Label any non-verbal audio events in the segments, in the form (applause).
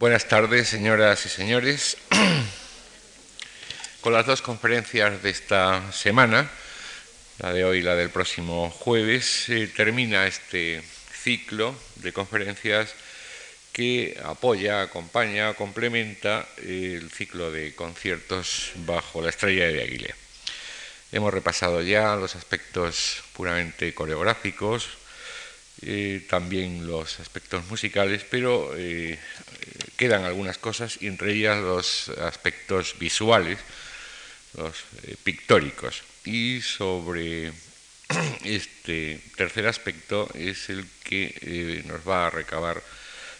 Buenas tardes, señoras y señores. (clears throat) Con las dos conferencias de esta semana, la de hoy y la del próximo jueves, se termina este ciclo de conferencias que apoya, acompaña, complementa el ciclo de conciertos bajo la estrella de Aguilera. Hemos repasado ya los aspectos puramente coreográficos, eh, también los aspectos musicales, pero eh, quedan algunas cosas y entre ellas los aspectos visuales, los eh, pictóricos. Y sobre (clears throat) este tercer aspecto es el que nos va a recabar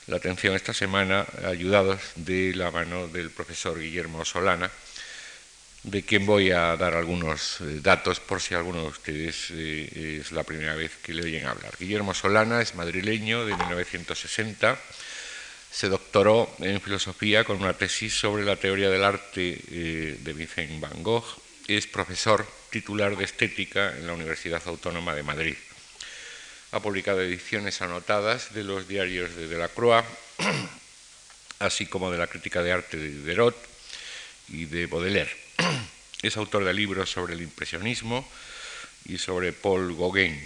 la atención esta semana, ayudados de la mano del profesor Guillermo Solana, de quien voy a dar algunos eh, datos por si alguno de ustedes eh, es la primera vez que le oyen hablar. Guillermo Solana es madrileño de 1960, se doctoró en filosofía con una tesis sobre la teoría del arte eh, de Vincent Van Gogh, es profesor titular de estética en la Universidad Autónoma de Madrid. Ha publicado ediciones anotadas de los diarios de Delacroix, (clears throat) así como de la crítica de arte de Diderot y de Baudelaire (clears throat) es autor de libros sobre el impresionismo y sobre Paul Gauguin.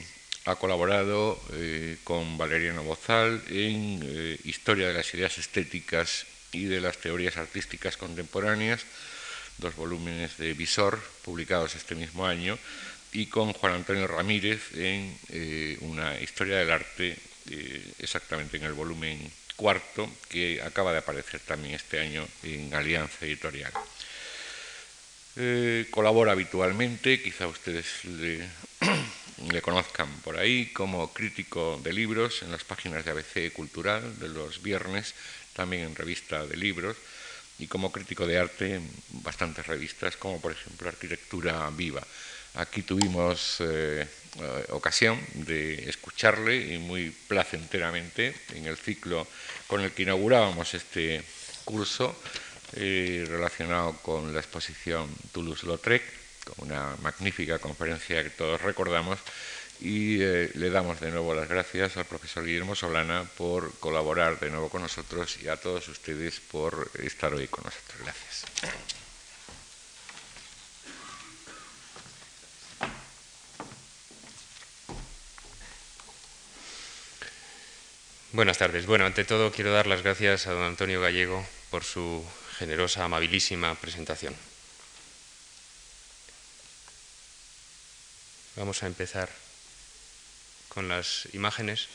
Ha colaborado eh, con Valeriano Bozal en eh, Historia de las ideas estéticas y de las teorías artísticas contemporáneas, dos volúmenes de Visor publicados este mismo año, y con Juan Antonio Ramírez en eh, una historia del arte, exactamente en el volumen cuarto, que acaba de aparecer también este año en Alianza Editorial. Eh, colabora habitualmente, quizá ustedes (clears throat) le, conozcan por ahí, como crítico de libros en las páginas de ABC Cultural de los viernes, también en revista de libros, y como crítico de arte en bastantes revistas, como por ejemplo Arquitectura Viva. Aquí tuvimos eh, eh, ocasión de escucharle y muy placenteramente en el ciclo con el que inaugurábamos este curso eh, relacionado con la exposición Toulouse-Lautrec, con una magnífica conferencia que todos recordamos, y eh, le damos de nuevo las gracias al profesor Guillermo Solana por colaborar de nuevo con nosotros y a todos ustedes por estar hoy con nosotros. Gracias. Buenas tardes. Bueno, ante todo quiero dar las gracias a don Antonio Gallego por su generosa, amabilísima presentación. Vamos a empezar con las imágenes.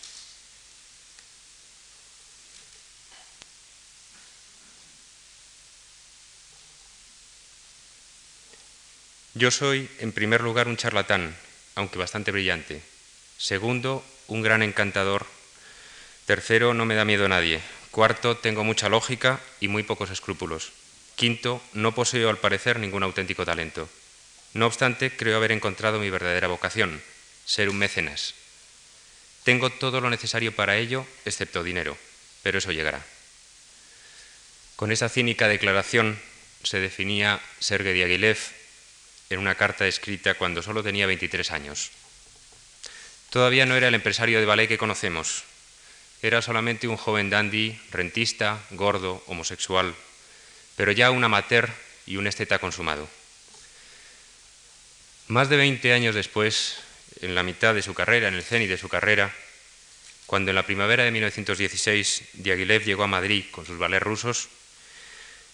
Yo soy, en primer lugar, un charlatán, aunque bastante brillante. Segundo, un gran encantador. Tercero, no me da miedo a nadie. Cuarto, tengo mucha lógica y muy pocos escrúpulos. Quinto, no poseo al parecer ningún auténtico talento. No obstante, creo haber encontrado mi verdadera vocación, ser un mecenas. Tengo todo lo necesario para ello, excepto dinero, pero eso llegará. Con esa cínica declaración se definía Sergei Diaghilev en una carta escrita cuando solo tenía 23 años. Todavía no era el empresario de ballet que conocemos, era solamente un joven dandy, rentista, gordo, homosexual, pero ya un amateur y un esteta consumado. Más de 20 años después, en la mitad de su carrera, en el cenit de su carrera, cuando en la primavera de 1916 Diaghilev llegó a Madrid con sus ballets rusos,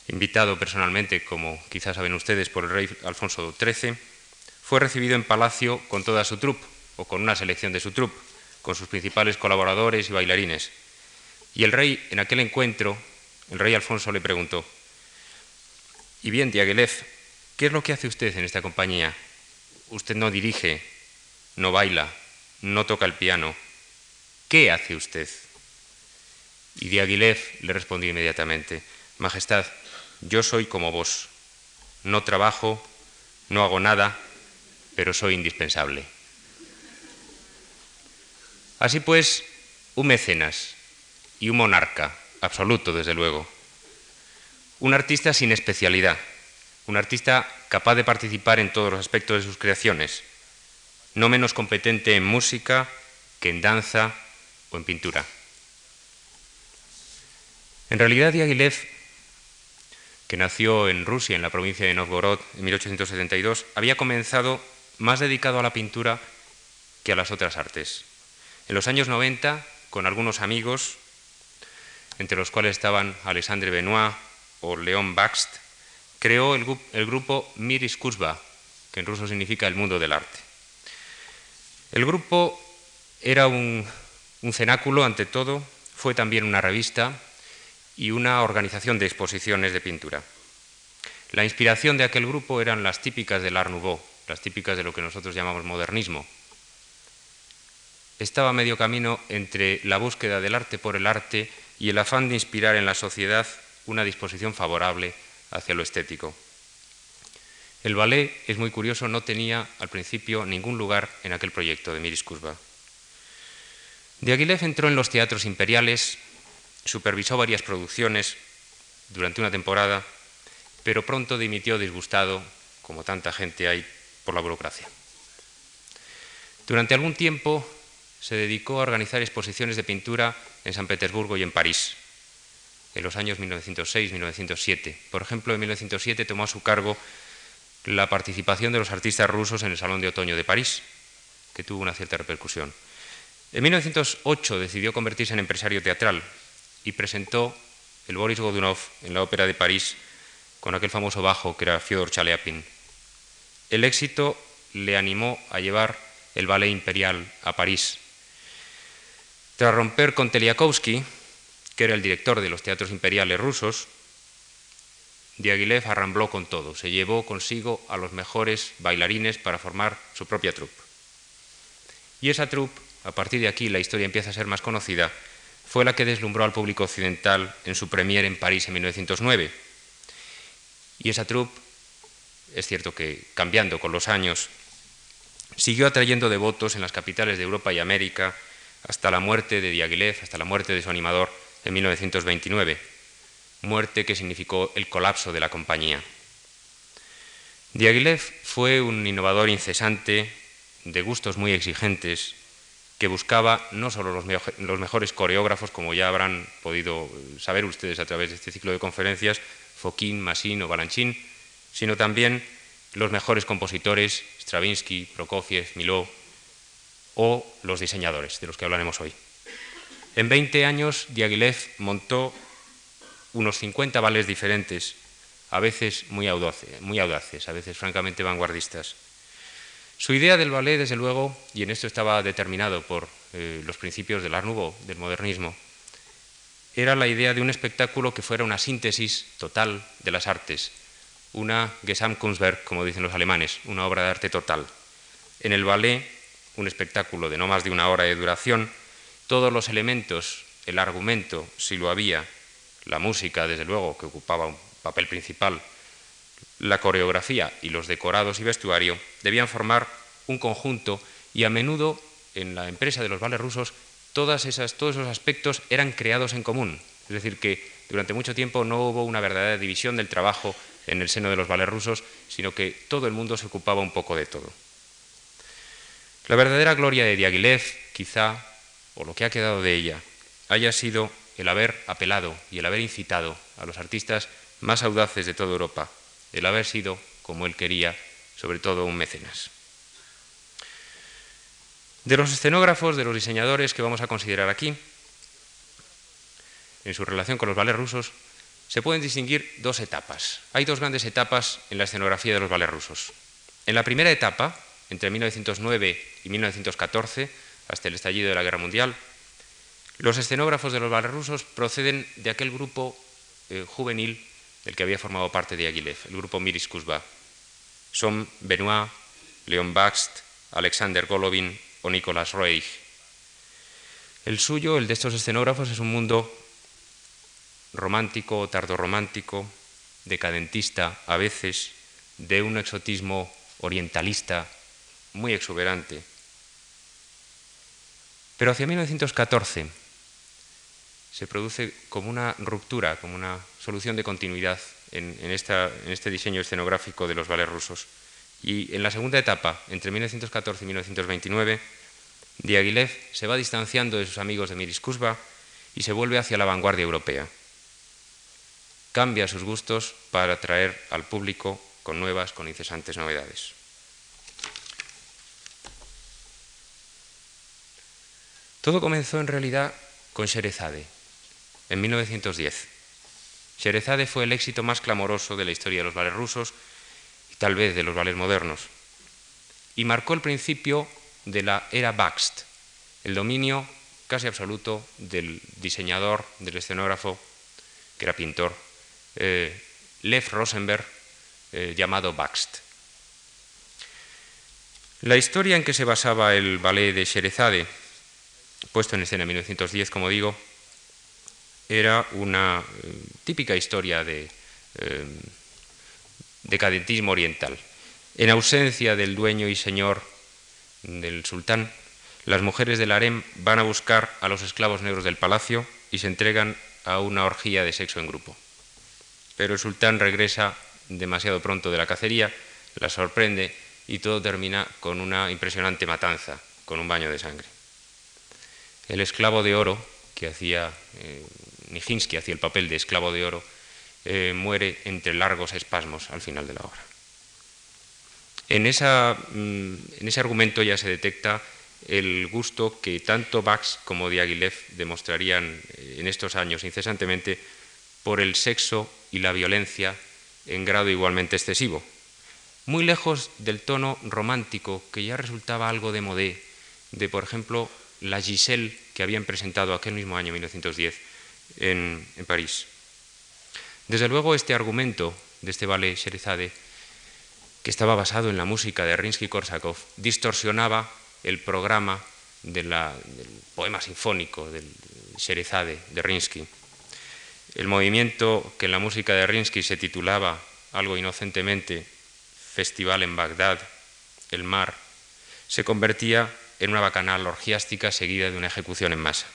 invitado personalmente, como quizás saben ustedes, por el rey Alfonso XIII, fue recibido en palacio con toda su troupe, o con una selección de su troupe, con sus principales colaboradores y bailarines. Y el rey, en aquel encuentro, el rey Alfonso le preguntó, y bien, Diaghilev, ¿qué es lo que hace usted en esta compañía? Usted no dirige, no baila, no toca el piano. ¿Qué hace usted? Y Diaghilev le respondió inmediatamente, Majestad, yo soy como vos. No trabajo, no hago nada, pero soy indispensable. Así pues, un mecenas y un monarca, absoluto desde luego. Un artista sin especialidad, un artista capaz de participar en todos los aspectos de sus creaciones, no menos competente en música que en danza o en pintura. En realidad, Diaghilev, que nació en Rusia, en la provincia de Novgorod, en 1872, había comenzado más dedicado a la pintura que a las otras artes. En los años 90, con algunos amigos, entre los cuales estaban Alexandre Benoit o León Baxt, creó el, grupo Miris Kuzba, que en ruso significa el mundo del arte. El grupo era un, un cenáculo ante todo, fue también una revista y una organización de exposiciones de pintura. La inspiración de aquel grupo eran las típicas del Art Nouveau, las típicas de lo que nosotros llamamos modernismo. Estaba a medio camino entre la búsqueda del arte por el arte y el afán de inspirar en la sociedad una disposición favorable hacia lo estético. El ballet, es muy curioso, no tenía al principio ningún lugar en aquel proyecto de Miris Kuzba. Diaghilev entró en los teatros imperiales, supervisó varias producciones durante una temporada, pero pronto dimitió disgustado, como tanta gente hay, por la burocracia. Durante algún tiempo se dedicó a organizar exposiciones de pintura en San Petersburgo y en París, en los años 1906-1907. Por ejemplo, en 1907 tomó a su cargo la participación de los artistas rusos en el Salón de Otoño de París, que tuvo una cierta repercusión. En 1908 decidió convertirse en empresario teatral y presentó el Boris Godunov en la Ópera de París con aquel famoso bajo que era Fyodor Chaliapin. El éxito le animó a llevar el ballet imperial a París. Tras romper con Teliakovsky, que era el director de los teatros imperiales rusos, Diaghilev arrambló con todo, se llevó consigo a los mejores bailarines para formar su propia troupe. Y esa troupe, a partir de aquí la historia empieza a ser más conocida, fue la que deslumbró al público occidental en su premier en París en 1909. Y esa troupe es cierto que cambiando con los años, siguió atrayendo devotos en las capitales de Europa y América hasta la muerte de Diaghilev, hasta la muerte de su animador en 1929, muerte que significó el colapso de la compañía. Diaghilev fue un innovador incesante, de gustos muy exigentes, que buscaba no solo los, mejores coreógrafos, como ya habrán podido saber ustedes a través de este ciclo de conferencias, Foquín, Massin o Balanchín, sino también los mejores compositores, Stravinsky, Prokofiev, Miló, o los diseñadores, de los que hablaremos hoy. En 20 años, Diaghilev montó unos 50 ballets diferentes, a veces muy audaces, muy audaces, a veces francamente vanguardistas. Su idea del ballet, desde luego, y en esto estaba determinado por eh, los principios del Art Nouveau, del modernismo, era la idea de un espectáculo que fuera una síntesis total de las artes, una Gesamtkunstwerk, como dicen los alemanes, una obra de arte total. En el ballet, un espectáculo de no más de una hora de duración, todos los elementos, el argumento, si lo había, la música, desde luego, que ocupaba un papel principal, la coreografía y los decorados y vestuario, debían formar un conjunto y a menudo en la empresa de los vales rusos todos esos aspectos eran creados en común. Es decir, que durante mucho tiempo no hubo una verdadera división del trabajo en el seno de los vales rusos, sino que todo el mundo se ocupaba un poco de todo. La verdadera gloria de Diaghilev, quizá, o lo que ha quedado de ella, haya sido el haber apelado y el haber incitado a los artistas más audaces de toda Europa, el haber sido, como él quería, sobre todo un mecenas. De los escenógrafos, de los diseñadores que vamos a considerar aquí, en su relación con los ballets rusos, se pueden distinguir dos etapas. Hay dos grandes etapas en la escenografía de los ballets rusos. En la primera etapa, entre 1909 y 1914, hasta el estallido de la Guerra Mundial, los escenógrafos de los ballets rusos proceden de aquel grupo eh, juvenil del que había formado parte de Aguilev, el grupo Miris Kuzba. Son Benoit, Leon Baxt, Alexander Golovin o Nicolas Reich. El suyo, el de estos escenógrafos, es un mundo romántico tardorromántico, decadentista a veces, de un exotismo orientalista muy exuberante. Pero hacia 1914 se produce como una ruptura, como una solución de continuidad en, este diseño escenográfico de los ballets rusos. Y en la segunda etapa, entre 1914 y 1929, Diaghilev se va distanciando de sus amigos de Miris Kuzba y se vuelve hacia la vanguardia europea. cambia sus gustos para atraer al público con nuevas, con incesantes novedades. Todo comenzó en realidad con Sherezade, en 1910. Sherezade fue el éxito más clamoroso de la historia de los ballets rusos y tal vez de los ballets modernos, y marcó el principio de la era Bakst, el dominio casi absoluto del diseñador, del escenógrafo, que era pintor, eh, Lev Rosenberg, eh, llamado Bakst. La historia en que se basaba el ballet de Sherezade, puesto en escena en 1910, como digo, era una eh, típica historia de decadentismo oriental. En ausencia del dueño y señor del sultán, las mujeres del harem van a buscar a los esclavos negros del palacio y se entregan a una orgía de sexo en grupo. Pero el sultán regresa demasiado pronto de la cacería, la sorprende y todo termina con una impresionante matanza, con un baño de sangre. El esclavo de oro, que hacía, eh, Nijinsky hacía el papel de esclavo de oro, eh, muere entre largos espasmos al final de la obra. En, mm, ese argumento ya se detecta el gusto que tanto Bax como Diaghilev demostrarían eh, en estos años incesantemente por el sexo y la violencia en grado igualmente excesivo, muy lejos del tono romántico que ya resultaba algo de modé de, por ejemplo, la Giselle que habían presentado aquel mismo año, 1910, en, París. Desde luego, este argumento de este ballet Sherizade, que estaba basado en la música de Rinsky-Korsakov, distorsionaba el programa del poema sinfónico del Sherizade de Rinsky. El movimiento que en la música de Rinsky se titulaba algo inocentemente Festival en Bagdad, el mar, se convertía en una bacanal orgiástica seguida de una ejecución en masa.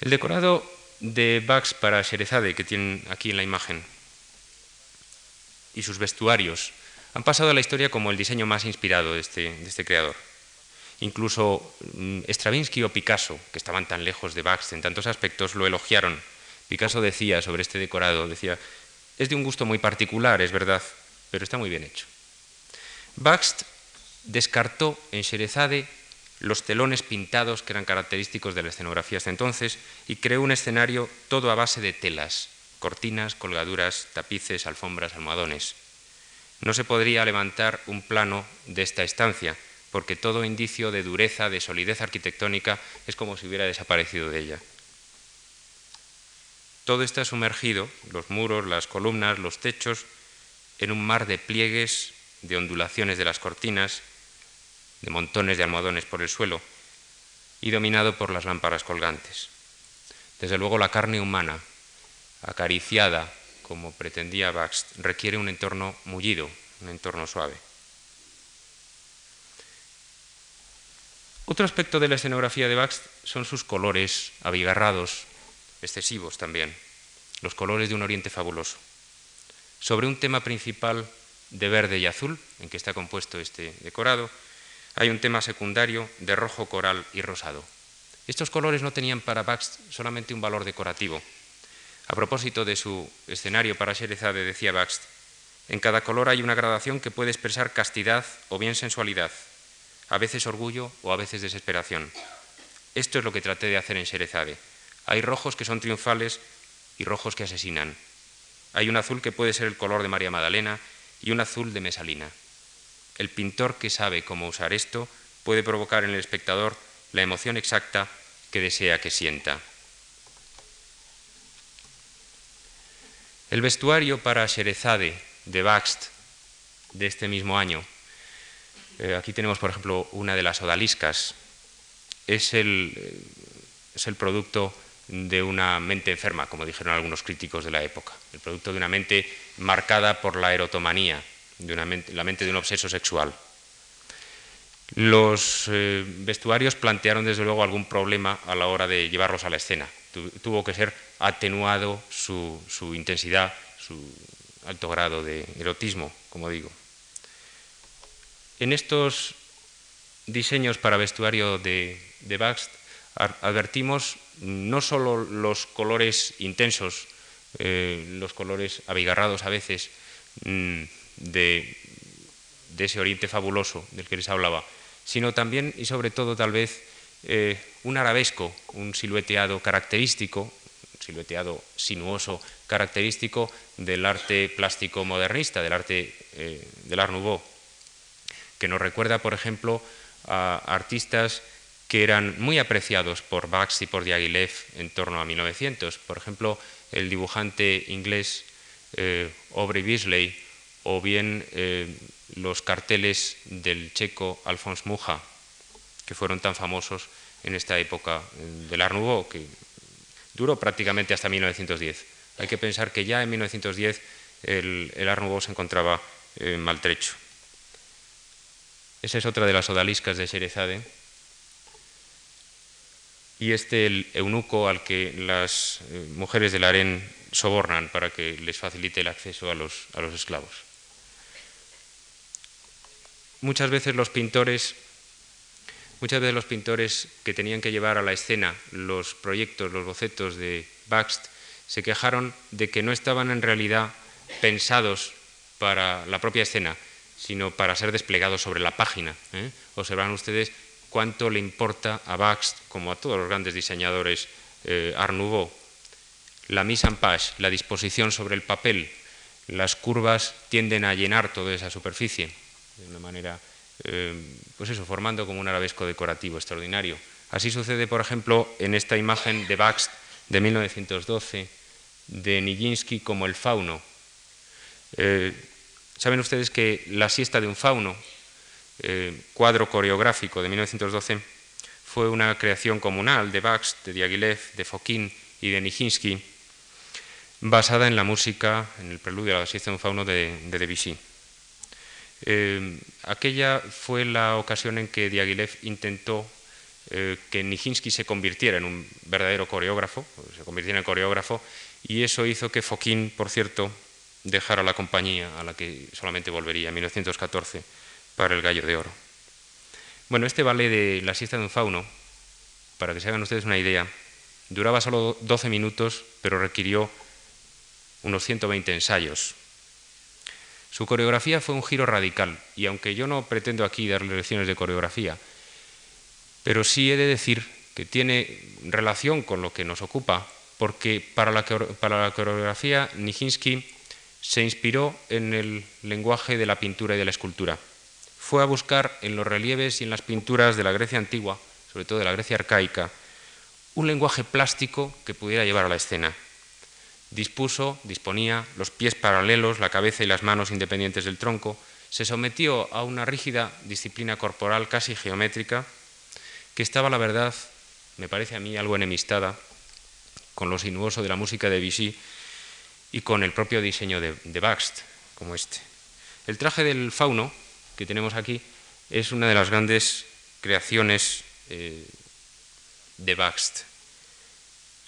El decorado de Bax para Sherizade que tienen aquí en la imagen y sus vestuarios han pasado a la historia como el diseño más inspirado de este, este creador. Incluso mm, Stravinsky o Picasso, que estaban tan lejos de Bax en tantos aspectos, lo elogiaron. Picasso decía sobre este decorado, decía, es de un gusto muy particular, es verdad, pero está muy bien hecho. Baxt descartó en Sherezade los telones pintados que eran característicos de la escenografía hasta entonces y creó un escenario todo a base de telas, cortinas, colgaduras, tapices, alfombras, almohadones. No se podría levantar un plano de esta estancia, porque todo indicio de dureza, de solidez arquitectónica, es como si hubiera desaparecido de ella. Todo está sumergido, los muros, las columnas, los techos, en un mar de pliegues, de ondulaciones de las cortinas, de montones de almohadones por el suelo, y dominado por las lámparas colgantes. Desde luego la carne humana, acariciada como pretendía Baxt, requiere un entorno mullido, un entorno suave. Otro aspecto de la escenografía de Baxt son sus colores abigarrados, excesivos también, los colores de un oriente fabuloso. Sobre un tema principal de verde y azul, en que está compuesto este decorado, hay un tema secundario de rojo coral y rosado. Estos colores no tenían para Baxt solamente un valor decorativo, a propósito de su escenario para Sherezade, decía Baxt, en cada color hay una gradación que puede expresar castidad o bien sensualidad, a veces orgullo o a veces desesperación. Esto es lo que traté de hacer en Sherezade. Hay rojos que son triunfales y rojos que asesinan. Hay un azul que puede ser el color de María Magdalena y un azul de Mesalina. El pintor que sabe cómo usar esto puede provocar en el espectador la emoción exacta que desea que sienta. El vestuario para Sherezade de Baxt de este mismo año, eh, aquí tenemos por ejemplo una de las odaliscas, es el, eh, es el producto de una mente enferma, como dijeron algunos críticos de la época, el producto de una mente marcada por la erotomanía, de una mente, la mente de un obseso sexual. Los eh, vestuarios plantearon desde luego algún problema a la hora de llevarlos a la escena. tuvo que ser atenuado su, intensidad, su alto grado de erotismo, como digo. En estos diseños para vestuario de, de Baxt advertimos no solo los colores intensos, eh, los colores abigarrados a veces mm, de, ese oriente fabuloso del que les hablaba, sino también y sobre todo tal vez eh, un arabesco, un silueteado característico, silueteado sinuoso característico del arte plástico modernista, del arte eh, del Art Nouveau, que nos recuerda, por ejemplo, a artistas que eran muy apreciados por Bax y por Diaghilev en torno a 1900. Por ejemplo, el dibujante inglés eh, Aubrey Beasley o bien eh, los carteles del checo Alphonse Mucha, que fueron tan famosos en esta época eh, del Art que duró prácticamente hasta 1910. Hay que pensar que ya en 1910 el, el se encontraba maltrecho. Esa es otra de las odaliscas de Sherezade y este el eunuco al que las eh, mujeres del harén sobornan para que les facilite el acceso a los esclavos. Muchas veces los pintores, muchas veces los pintores que tenían que llevar a la escena los proyectos, los bocetos de Baxt, se quejaron de que no estaban en realidad pensados para la propia escena, sino para ser desplegados sobre la página. ¿eh? Observan ustedes cuánto le importa a Bax, como a todos los grandes diseñadores eh, Art Nouveau, la mise en page, la disposición sobre el papel. Las curvas tienden a llenar toda esa superficie de una manera, eh, pues eso, formando como un arabesco decorativo extraordinario. Así sucede, por ejemplo, en esta imagen de Bax de 1912 de Nijinsky como el fauno. Eh, Saben ustedes que la siesta de un fauno eh, cuadro coreográfico de 1912 fue una creación comunal de Bax, de Diaghilev, de Fokin y de Nijinsky, basada en la música, en el preludio a la siesta de un fauno de, Debussy. Eh, aquella fue la ocasión en que Diaghilev intentó eh, que Nijinsky se convirtiera en un verdadero coreógrafo, se convirtiera en coreógrafo, y eso hizo que Fokin, por cierto, dejara la compañía a la que solamente volvería en 1914 para el gallo de oro. Bueno, este ballet de La siesta de un fauno, para que se hagan ustedes una idea, duraba solo 12 minutos, pero requirió unos 120 ensayos. Su coreografía fue un giro radical, y aunque yo no pretendo aquí darle lecciones de coreografía, pero sí he de decir que tiene relación con lo que nos ocupa, porque para la, coreografía Nijinsky se inspiró en el lenguaje de la pintura y de la escultura fue a buscar en los relieves y en las pinturas de la Grecia antigua, sobre todo de la Grecia arcaica, un lenguaje plástico que pudiera llevar a la escena. Dispuso, disponía los pies paralelos, la cabeza y las manos independientes del tronco, se sometió a una rígida disciplina corporal casi geométrica, que estaba, la verdad, me parece a mí algo enemistada con lo sinuoso de la música de Vichy y con el propio diseño de, de Baxt, como este. El traje del fauno, que tenemos aquí es una de las grandes creaciones eh, de Baxt.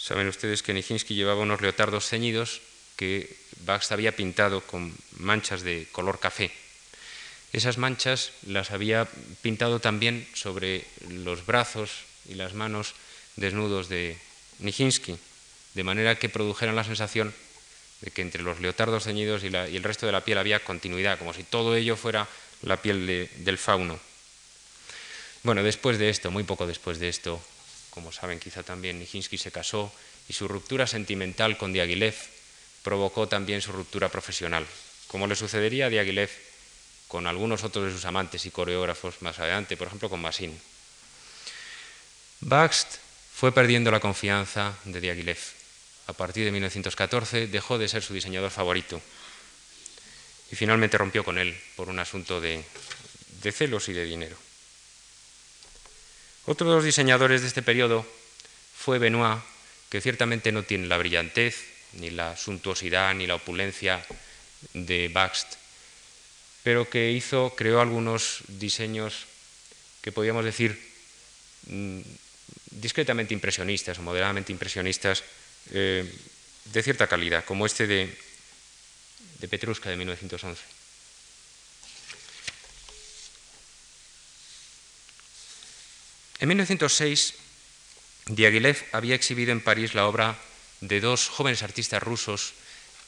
Saben ustedes que Nijinsky llevaba unos leotardos ceñidos que Baxt había pintado con manchas de color café. Esas manchas las había pintado también sobre los brazos y las manos desnudos de Nijinsky, de manera que produjeran la sensación de que entre los leotardos ceñidos y el resto de la piel había continuidad, como si todo ello fuera la piel del fauno. Bueno, después de esto, muy poco después de esto, como saben quizá también, Nijinsky se casó y su ruptura sentimental con Diaghilev provocó también su ruptura profesional, como le sucedería a Diaghilev con algunos otros de sus amantes y coreógrafos más adelante, por ejemplo con Massin. Baxt fue perdiendo la confianza de Diaghilev. A partir de 1914 dejó de ser su diseñador favorito y finalmente rompió con él por un asunto de, celos y de dinero. Otro de los diseñadores de este periodo fue Benoit, que ciertamente no tiene la brillantez, ni la suntuosidad, ni la opulencia de Baxt, pero que hizo, creó algunos diseños que podríamos decir mm, discretamente impresionistas o moderadamente impresionistas eh, de cierta calidad, como este de de Petruska de 1911. En 1906, Diaghilev había exhibido en París la obra de dos jóvenes artistas rusos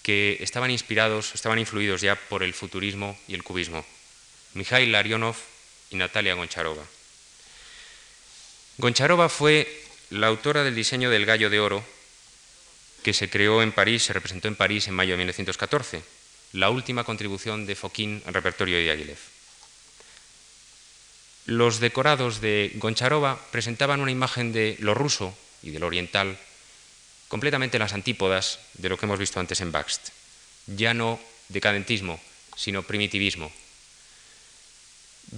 que estaban inspirados, estaban influidos ya por el futurismo y el cubismo, Mikhail Larionov y Natalia Goncharova. Goncharova fue la autora del diseño del gallo de oro que se creó en París, se representó en París en mayo de 1914, la última contribución de Foquín al repertorio de Diaghilev. Los decorados de Goncharova presentaban una imagen de lo ruso y de lo oriental completamente las antípodas de lo que hemos visto antes en Baxt. Ya no decadentismo, sino primitivismo.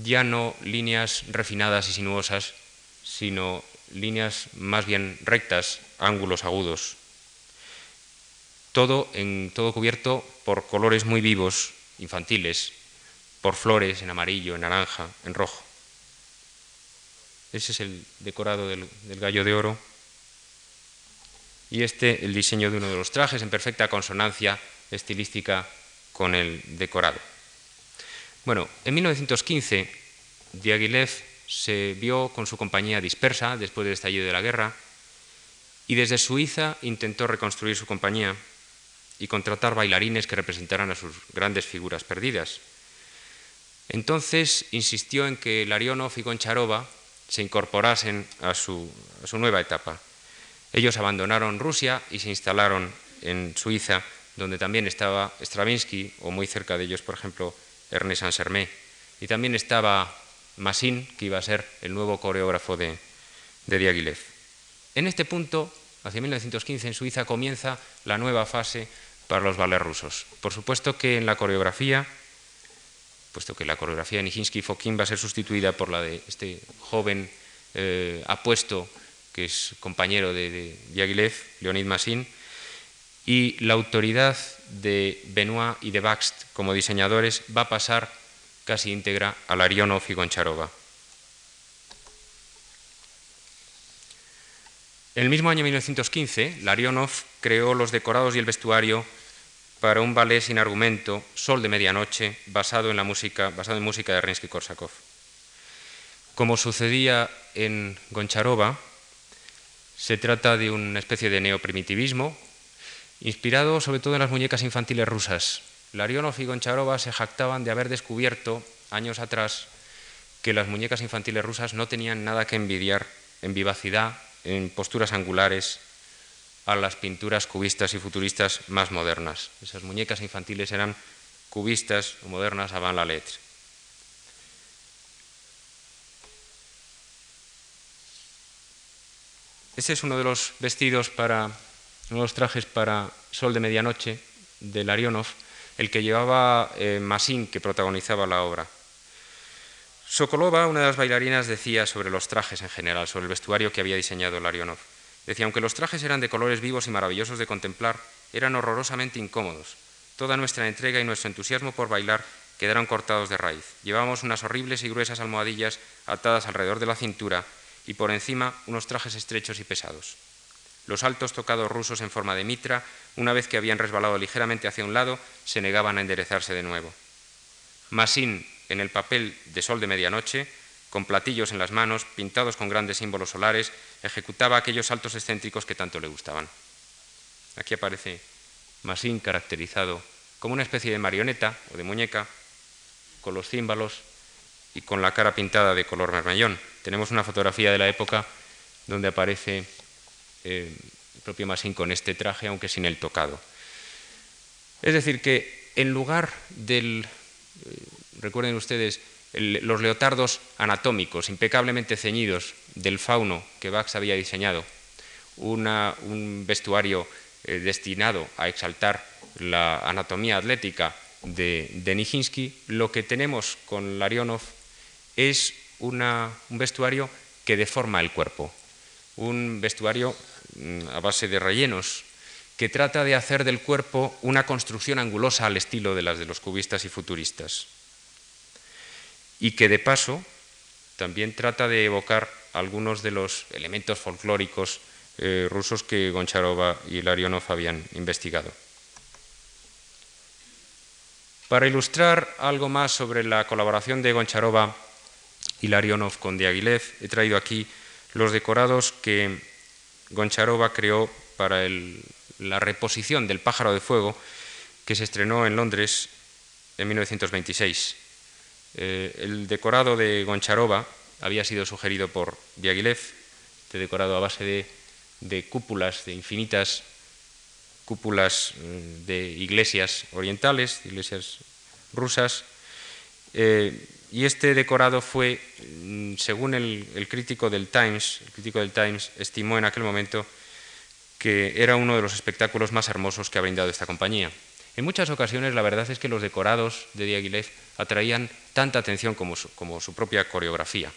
Ya no líneas refinadas y sinuosas, sino líneas más bien rectas, ángulos agudos. Todo, en, todo cubierto por colores muy vivos, infantiles, por flores en amarillo, en naranja, en rojo. Ese es el decorado del gallo de oro y este el diseño de uno de los trajes en perfecta consonancia estilística con el decorado. Bueno, en 1915 Diaghilev se vio con su compañía dispersa después del estallido de la guerra y desde Suiza intentó reconstruir su compañía y contratar bailarines que representaran a sus grandes figuras perdidas. Entonces insistió en que Larionov y Goncharova se incorporasen a su, nueva etapa. Ellos abandonaron Rusia y se instalaron en Suiza, donde también estaba Stravinsky, o muy cerca de ellos, por ejemplo, Ernest Saint-Germain. Y también estaba Massin, que iba a ser el nuevo coreógrafo de, de Diaghilev. En este punto, hacia 1915, en Suiza comienza la nueva fase para los ballets rusos. Por supuesto que en la coreografía, puesto que la coreografía de Nijinsky Fokin va a ser sustituida por la de este joven eh, apuesto que es compañero de, Diaghilev, Leonid Massin, y la autoridad de Benoit y de Baxt como diseñadores va a pasar casi íntegra a Larionov y Goncharova. En el mismo año 1915, Larionov creó los decorados y el vestuario para un ballet sin argumento, Sol de Medianoche, basado en, la música, de Rinsky-Korsakov. Como sucedía en Goncharova, se trata de una especie de neoprimitivismo, inspirado sobre todo en las muñecas infantiles rusas. Larionov y Goncharova se jactaban de haber descubierto años atrás que las muñecas infantiles rusas no tenían nada que envidiar en vivacidad, en posturas angulares, a las pinturas cubistas y futuristas más modernas. Esas muñecas infantiles eran cubistas o modernas avant la lettre. Ese es uno de los vestidos para, uno de los trajes para Sol de Medianoche de Larionov, el que llevaba eh, Masín, que protagonizaba la obra. Sokolova, una de las bailarinas, decía sobre los trajes en general, sobre el vestuario que había diseñado Larionov. Decía, aunque los trajes eran de colores vivos y maravillosos de contemplar, eran horrorosamente incómodos. Toda nuestra entrega y nuestro entusiasmo por bailar quedaron cortados de raíz. Llevábamos unas horribles y gruesas almohadillas atadas alrededor de la cintura y por encima unos trajes estrechos y pesados. Los altos tocados rusos en forma de mitra, una vez que habían resbalado ligeramente hacia un lado, se negaban a enderezarse de nuevo. Masín, en el papel de sol de medianoche, con platillos en las manos, pintados con grandes símbolos solares, ejecutaba aquellos saltos excéntricos que tanto le gustaban. Aquí aparece Masín caracterizado como una especie de marioneta o de muñeca, con los címbalos y con la cara pintada de color marmellón. Tenemos una fotografía de la época donde aparece eh, el propio Massin con este traje, aunque sin el tocado. Es decir, que en lugar del, eh, recuerden ustedes, los leotardos anatómicos impecablemente ceñidos del fauno que Bax había diseñado, un vestuario eh, destinado a exaltar la anatomía atlética de, de Nijinsky, lo que tenemos con Larionov es un vestuario que deforma el cuerpo, un vestuario mm, a base de rellenos, que trata de hacer del cuerpo una construcción angulosa al estilo de las de los cubistas y futuristas. Y que de paso también trata de evocar algunos de los elementos folclóricos eh, rusos que Goncharova y Larionov habían investigado. Para ilustrar algo más sobre la colaboración de Goncharova y Larionov con Diaghilev. He traído aquí los decorados que Goncharova creó para la reposición del Pájaro de Fuego, que se estrenó en Londres en 1926. Eh, el decorado de Goncharova había sido sugerido por Diaghilev, este decorado a base de, cúpulas, de infinitas cúpulas mm, de iglesias orientales, iglesias rusas, eh, y este decorado fue, mm, según el, crítico del Times, el crítico del Times estimó en aquel momento que era uno de los espectáculos más hermosos que ha brindado esta compañía. En muchas ocasiones la verdad es que los decorados de Diaghilev atraían tanta atención como su, propia coreografía.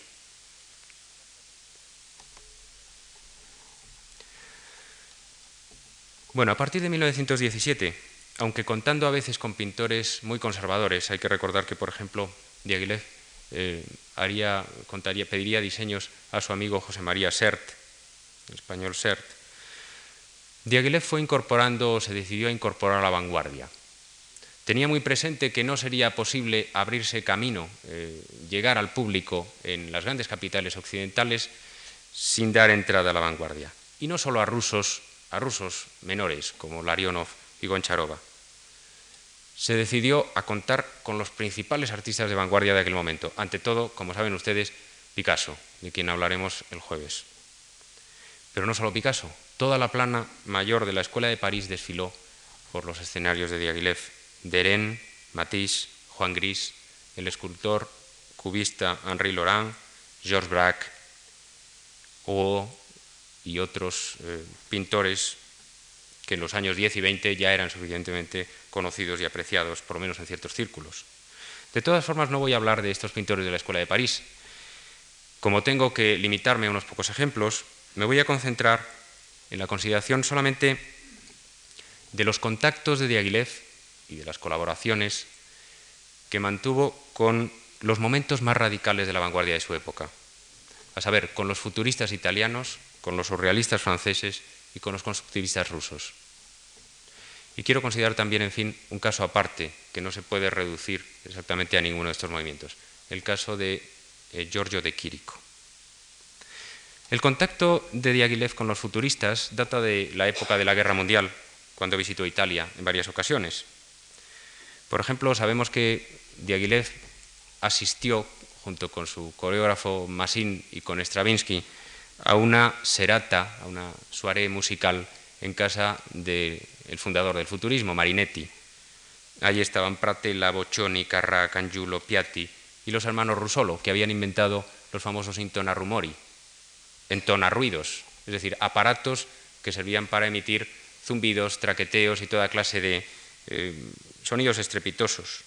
Bueno, a partir de 1917, aunque contando a veces con pintores muy conservadores, hay que recordar que, por ejemplo, Diaghilev eh, pediría diseños a su amigo José María Sert, español Sert. Diaghilev fue incorporando, se decidió a incorporar a la vanguardia. Tenía muy presente que no sería posible abrirse camino, eh, llegar al público en las grandes capitales occidentales sin dar entrada a la vanguardia. Y no solo a rusos, a rusos menores como Larionov y Goncharova se decidió a contar con los principales artistas de vanguardia de aquel momento. Ante todo, como saben ustedes, Picasso, de quien hablaremos el jueves. Pero no solo Picasso, toda la plana mayor de la Escuela de París desfiló por los escenarios de Diaghilev. Deren, Matisse, Juan Gris, el escultor cubista Henri Laurent, Georges Braque, o y otros eh, pintores que en los años 10 y 20 ya eran suficientemente conocidos y apreciados, por lo menos en ciertos círculos. De todas formas, no voy a hablar de estos pintores de la Escuela de París. Como tengo que limitarme a unos pocos ejemplos, me voy a concentrar en la consideración solamente de los contactos de Diaghilev y de las colaboraciones que mantuvo con los momentos más radicales de la vanguardia de su época, a saber, con los futuristas italianos, con los surrealistas franceses y con los constructivistas rusos. Y quiero considerar también, en fin, un caso aparte que no se puede reducir exactamente a ninguno de estos movimientos, el caso de eh, Giorgio de Quirico. El contacto de Diaghilev con los futuristas data de la época de la Guerra Mundial, cuando visitó Italia en varias ocasiones. Por ejemplo, sabemos que Diaghilev asistió, junto con su coreógrafo Massin y con Stravinsky, a una serata, a una soirée musical en casa del fundador del futurismo, Marinetti. Allí estaban Pratella, Boccioni, Carrà, Cangiulo, Piatti y los hermanos Russolo, que habían inventado los famosos intonarumori, entonarruidos, es decir, aparatos que servían para emitir zumbidos, traqueteos y toda clase de eh, sonidos estrepitosos.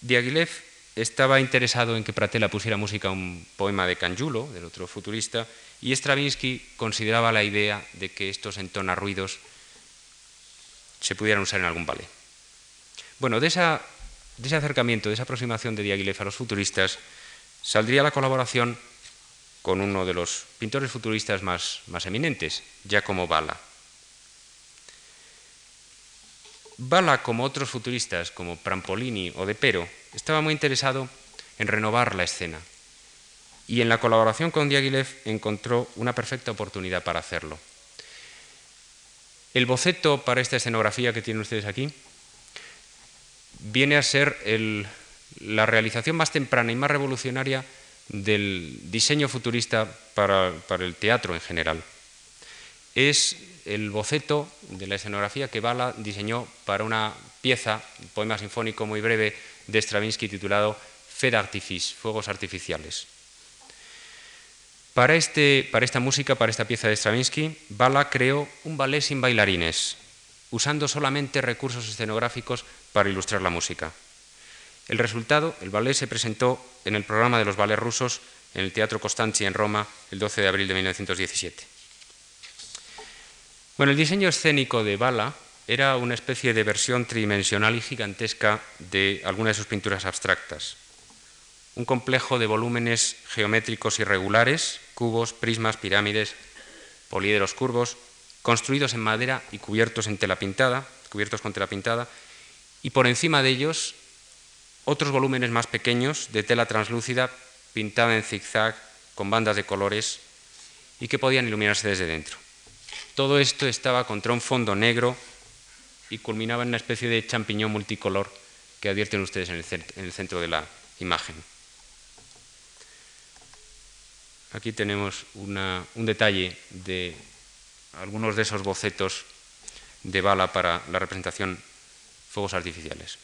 Diaghilev estaba interesado en que Pratella pusiera música a un poema de Cangiulo, del otro futurista, y Stravinsky consideraba la idea de que estos entonarruidos se pudieran usar en algún ballet. Bueno, de, ese acercamiento, de esa aproximación de Diaghilev a los futuristas, saldría la colaboración con uno de los pintores futuristas más, más eminentes, Giacomo Balla. Bala, como otros futuristas, como Prampolini o De Pero, estaba muy interesado en renovar la escena. Y en la colaboración con Diaghilev encontró una perfecta oportunidad para hacerlo. El boceto para esta escenografía que tienen ustedes aquí viene a ser la realización más temprana y más revolucionaria del diseño futurista para, para el teatro en general. Es el boceto de la escenografía que Bala diseñó para una pieza, un poema sinfónico muy breve de Stravinsky titulado Fe d'artifice, Fuegos Artificiales. Para, este, para esta música, para esta pieza de Stravinsky, Bala creó un ballet sin bailarines, usando solamente recursos escenográficos para ilustrar la música. El resultado, el ballet se presentó en el programa de los ballets rusos en el Teatro Costanzi en Roma el 12 de abril de 1917. Bueno, el diseño escénico de Bala era una especie de versión tridimensional y gigantesca de algunas de sus pinturas abstractas. Un complejo de volúmenes geométricos irregulares, cubos, prismas, pirámides, políderos curvos, construidos en madera y cubiertos en tela pintada, cubiertos con tela pintada, y por encima de ellos otros volúmenes más pequeños de tela translúcida pintada en zigzag con bandas de colores y que podían iluminarse desde dentro. Todo esto estaba contra un fondo negro y culminaba en una especie de champiñón multicolor que advierten ustedes en el, centro de la imagen. Aquí tenemos un detalle de algunos de esos bocetos de bala para la representación fuegos artificiales.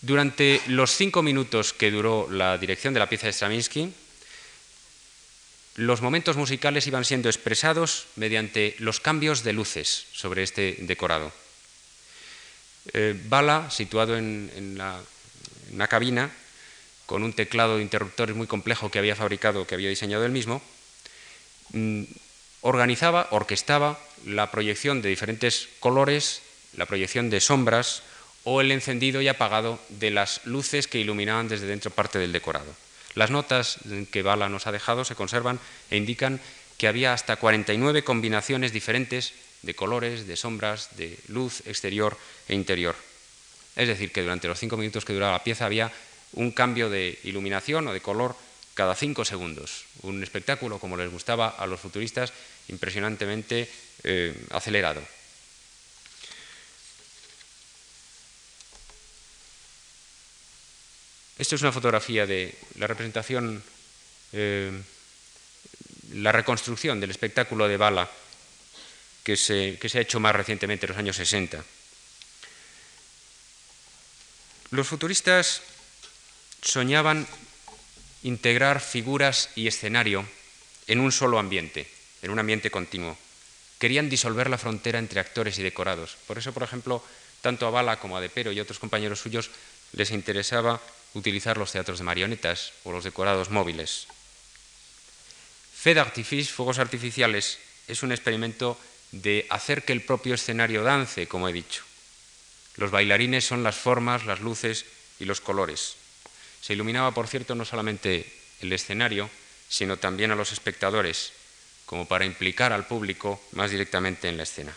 Durante los cinco minutos que duró la dirección de la pieza de Stravinsky, los momentos musicales iban siendo expresados mediante los cambios de luces sobre este decorado. Eh, Bala, situado en, la, en, la, cabina, con un teclado de interruptores muy complejo que había fabricado, que había diseñado él mismo, mm, organizaba, orquestaba la proyección de diferentes colores, la proyección de sombras o el encendido y apagado de las luces que iluminaban desde dentro parte del decorado. Las notas que Bala nos ha dejado se conservan e indican que había hasta 49 combinaciones diferentes de colores, de sombras, de luz exterior e interior. Es decir, que durante los cinco minutos que duraba la pieza había un cambio de iluminación o de color cada cinco segundos. Un espectáculo, como les gustaba a los futuristas, impresionantemente eh, acelerado. Esto es una fotografía de la representación, eh, la reconstrucción del espectáculo de bala que se, que se ha hecho más recientemente, en los años 60. Los futuristas soñaban integrar figuras y escenario en un solo ambiente, en un ambiente continuo. Querían disolver la frontera entre actores y decorados. Por eso, por ejemplo, tanto a Bala como a De Pero y otros compañeros suyos les interesaba utilizar los teatros de marionetas o los decorados móviles. Fe d'artifice, fuegos artificiales, es un experimento de hacer que el propio escenario dance, como he dicho. Los bailarines son las formas, las luces y los colores. Se iluminaba, por cierto, no solamente el escenario, sino también a los espectadores, como para implicar al público más directamente en la escena.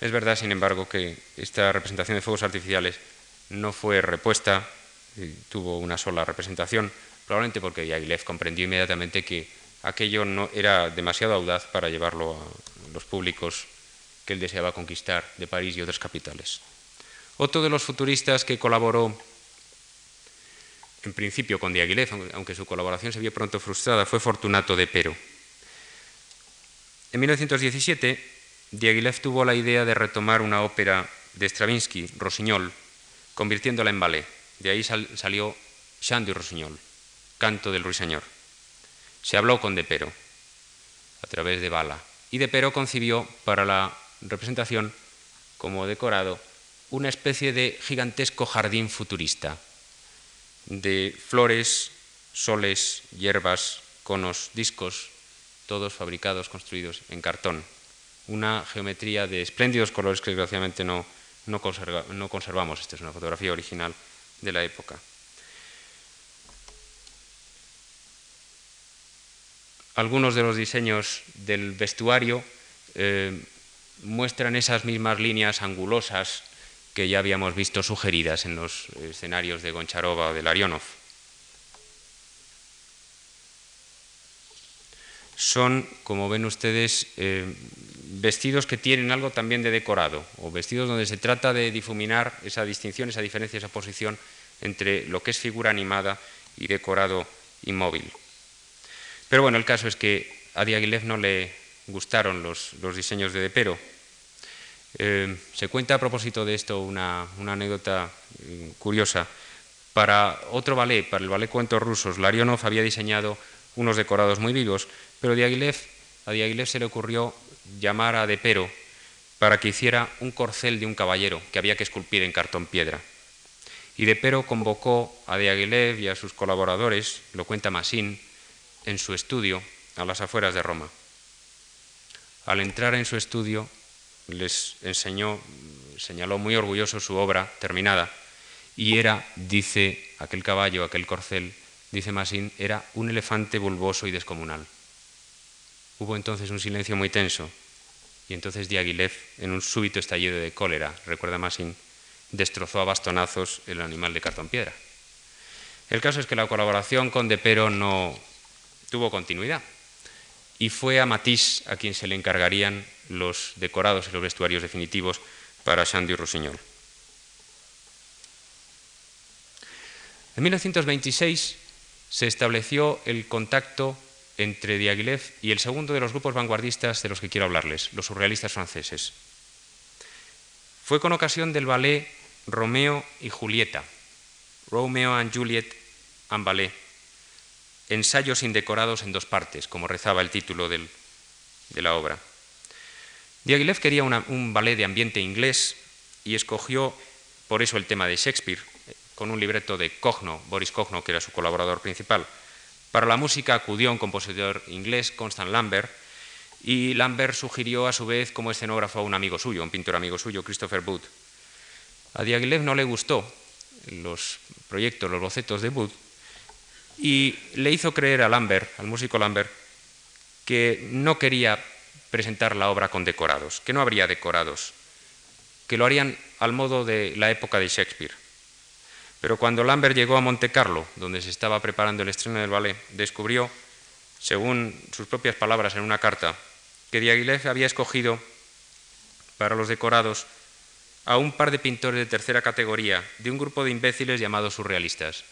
Es verdad, sin embargo, que esta representación de fuegos artificiales no fue repuesta, tuvo una sola representación, probablemente porque Yagilev comprendió inmediatamente que aquello no era demasiado audaz para llevarlo a los públicos que él deseaba conquistar de París y otras capitales. Otro de los futuristas que colaboró en principio con Diaghilev, aunque su colaboración se vio pronto frustrada, fue Fortunato de Pero. En 1917, Diaghilev tuvo la idea de retomar una ópera de Stravinsky, Rossignol, convirtiéndola en ballet. De ahí salió Chant du Rossignol, canto del ruiseñor. Se habló con De Pero a través de Bala y De Pero concibió para la representación como decorado una especie de gigantesco jardín futurista de flores, soles, hierbas, conos, discos, todos fabricados, construidos en cartón. Una geometría de espléndidos colores que desgraciadamente no, no, no conservamos. Esta es una fotografía original de la época. Algunos de los diseños del vestuario eh, muestran esas mismas líneas angulosas que ya habíamos visto sugeridas en los escenarios de Goncharova o de Larionov. Son, como ven ustedes, eh, vestidos que tienen algo también de decorado, o vestidos donde se trata de difuminar esa distinción, esa diferencia, esa posición entre lo que es figura animada y decorado inmóvil. Pero bueno, el caso es que a Diaghilev no le gustaron los, diseños de Depero, eh, se cuenta a propósito de esto una, anécdota eh, curiosa. Para otro ballet, para el ballet Cuentos Rusos, Larionov había diseñado unos decorados muy vivos, pero Diaghilev, a Diaghilev se le ocurrió llamar a Depero para que hiciera un corcel de un caballero que había que esculpir en cartón piedra. Y Depero convocó a Diaghilev y a sus colaboradores, lo cuenta Massin, en su estudio a las afueras de Roma. Al entrar en su estudio, les enseñó, señaló muy orgulloso su obra terminada, y era, dice aquel caballo, aquel corcel, dice Massin, era un elefante bulboso y descomunal. Hubo entonces un silencio muy tenso, y entonces Diaghilev, en un súbito estallido de cólera, recuerda Massin, destrozó a bastonazos el animal de cartón piedra. El caso es que la colaboración con Depero no tuvo continuidad. y fue a Matisse a quien se le encargarían los decorados y los vestuarios definitivos para Chandy Rossignol. En 1926 se estableció el contacto entre Diaghilev y el segundo de los grupos vanguardistas de los que quiero hablarles, los surrealistas franceses. Fue con ocasión del ballet Romeo y Julieta, Romeo and Juliet and Ballet, ensayos indecorados en dos partes, como rezaba el título de la obra. Diaghilev quería un ballet de ambiente inglés y escogió por eso el tema de Shakespeare, con un libreto de Cogno, Boris Cogno, que era su colaborador principal. Para la música acudió un compositor inglés, Constant Lambert, y Lambert sugirió a su vez como escenógrafo a un amigo suyo, un pintor amigo suyo, Christopher Wood. A Diaghilev no le gustó los proyectos, los bocetos de Wood, y le hizo creer a Lambert, al músico Lambert, que no quería presentar la obra con decorados, que no habría decorados, que lo harían al modo de la época de Shakespeare. Pero cuando Lambert llegó a Monte Carlo, donde se estaba preparando el estreno del ballet, descubrió, según sus propias palabras en una carta, que Diaghilev había escogido para los decorados a un par de pintores de tercera categoría de un grupo de imbéciles llamados surrealistas,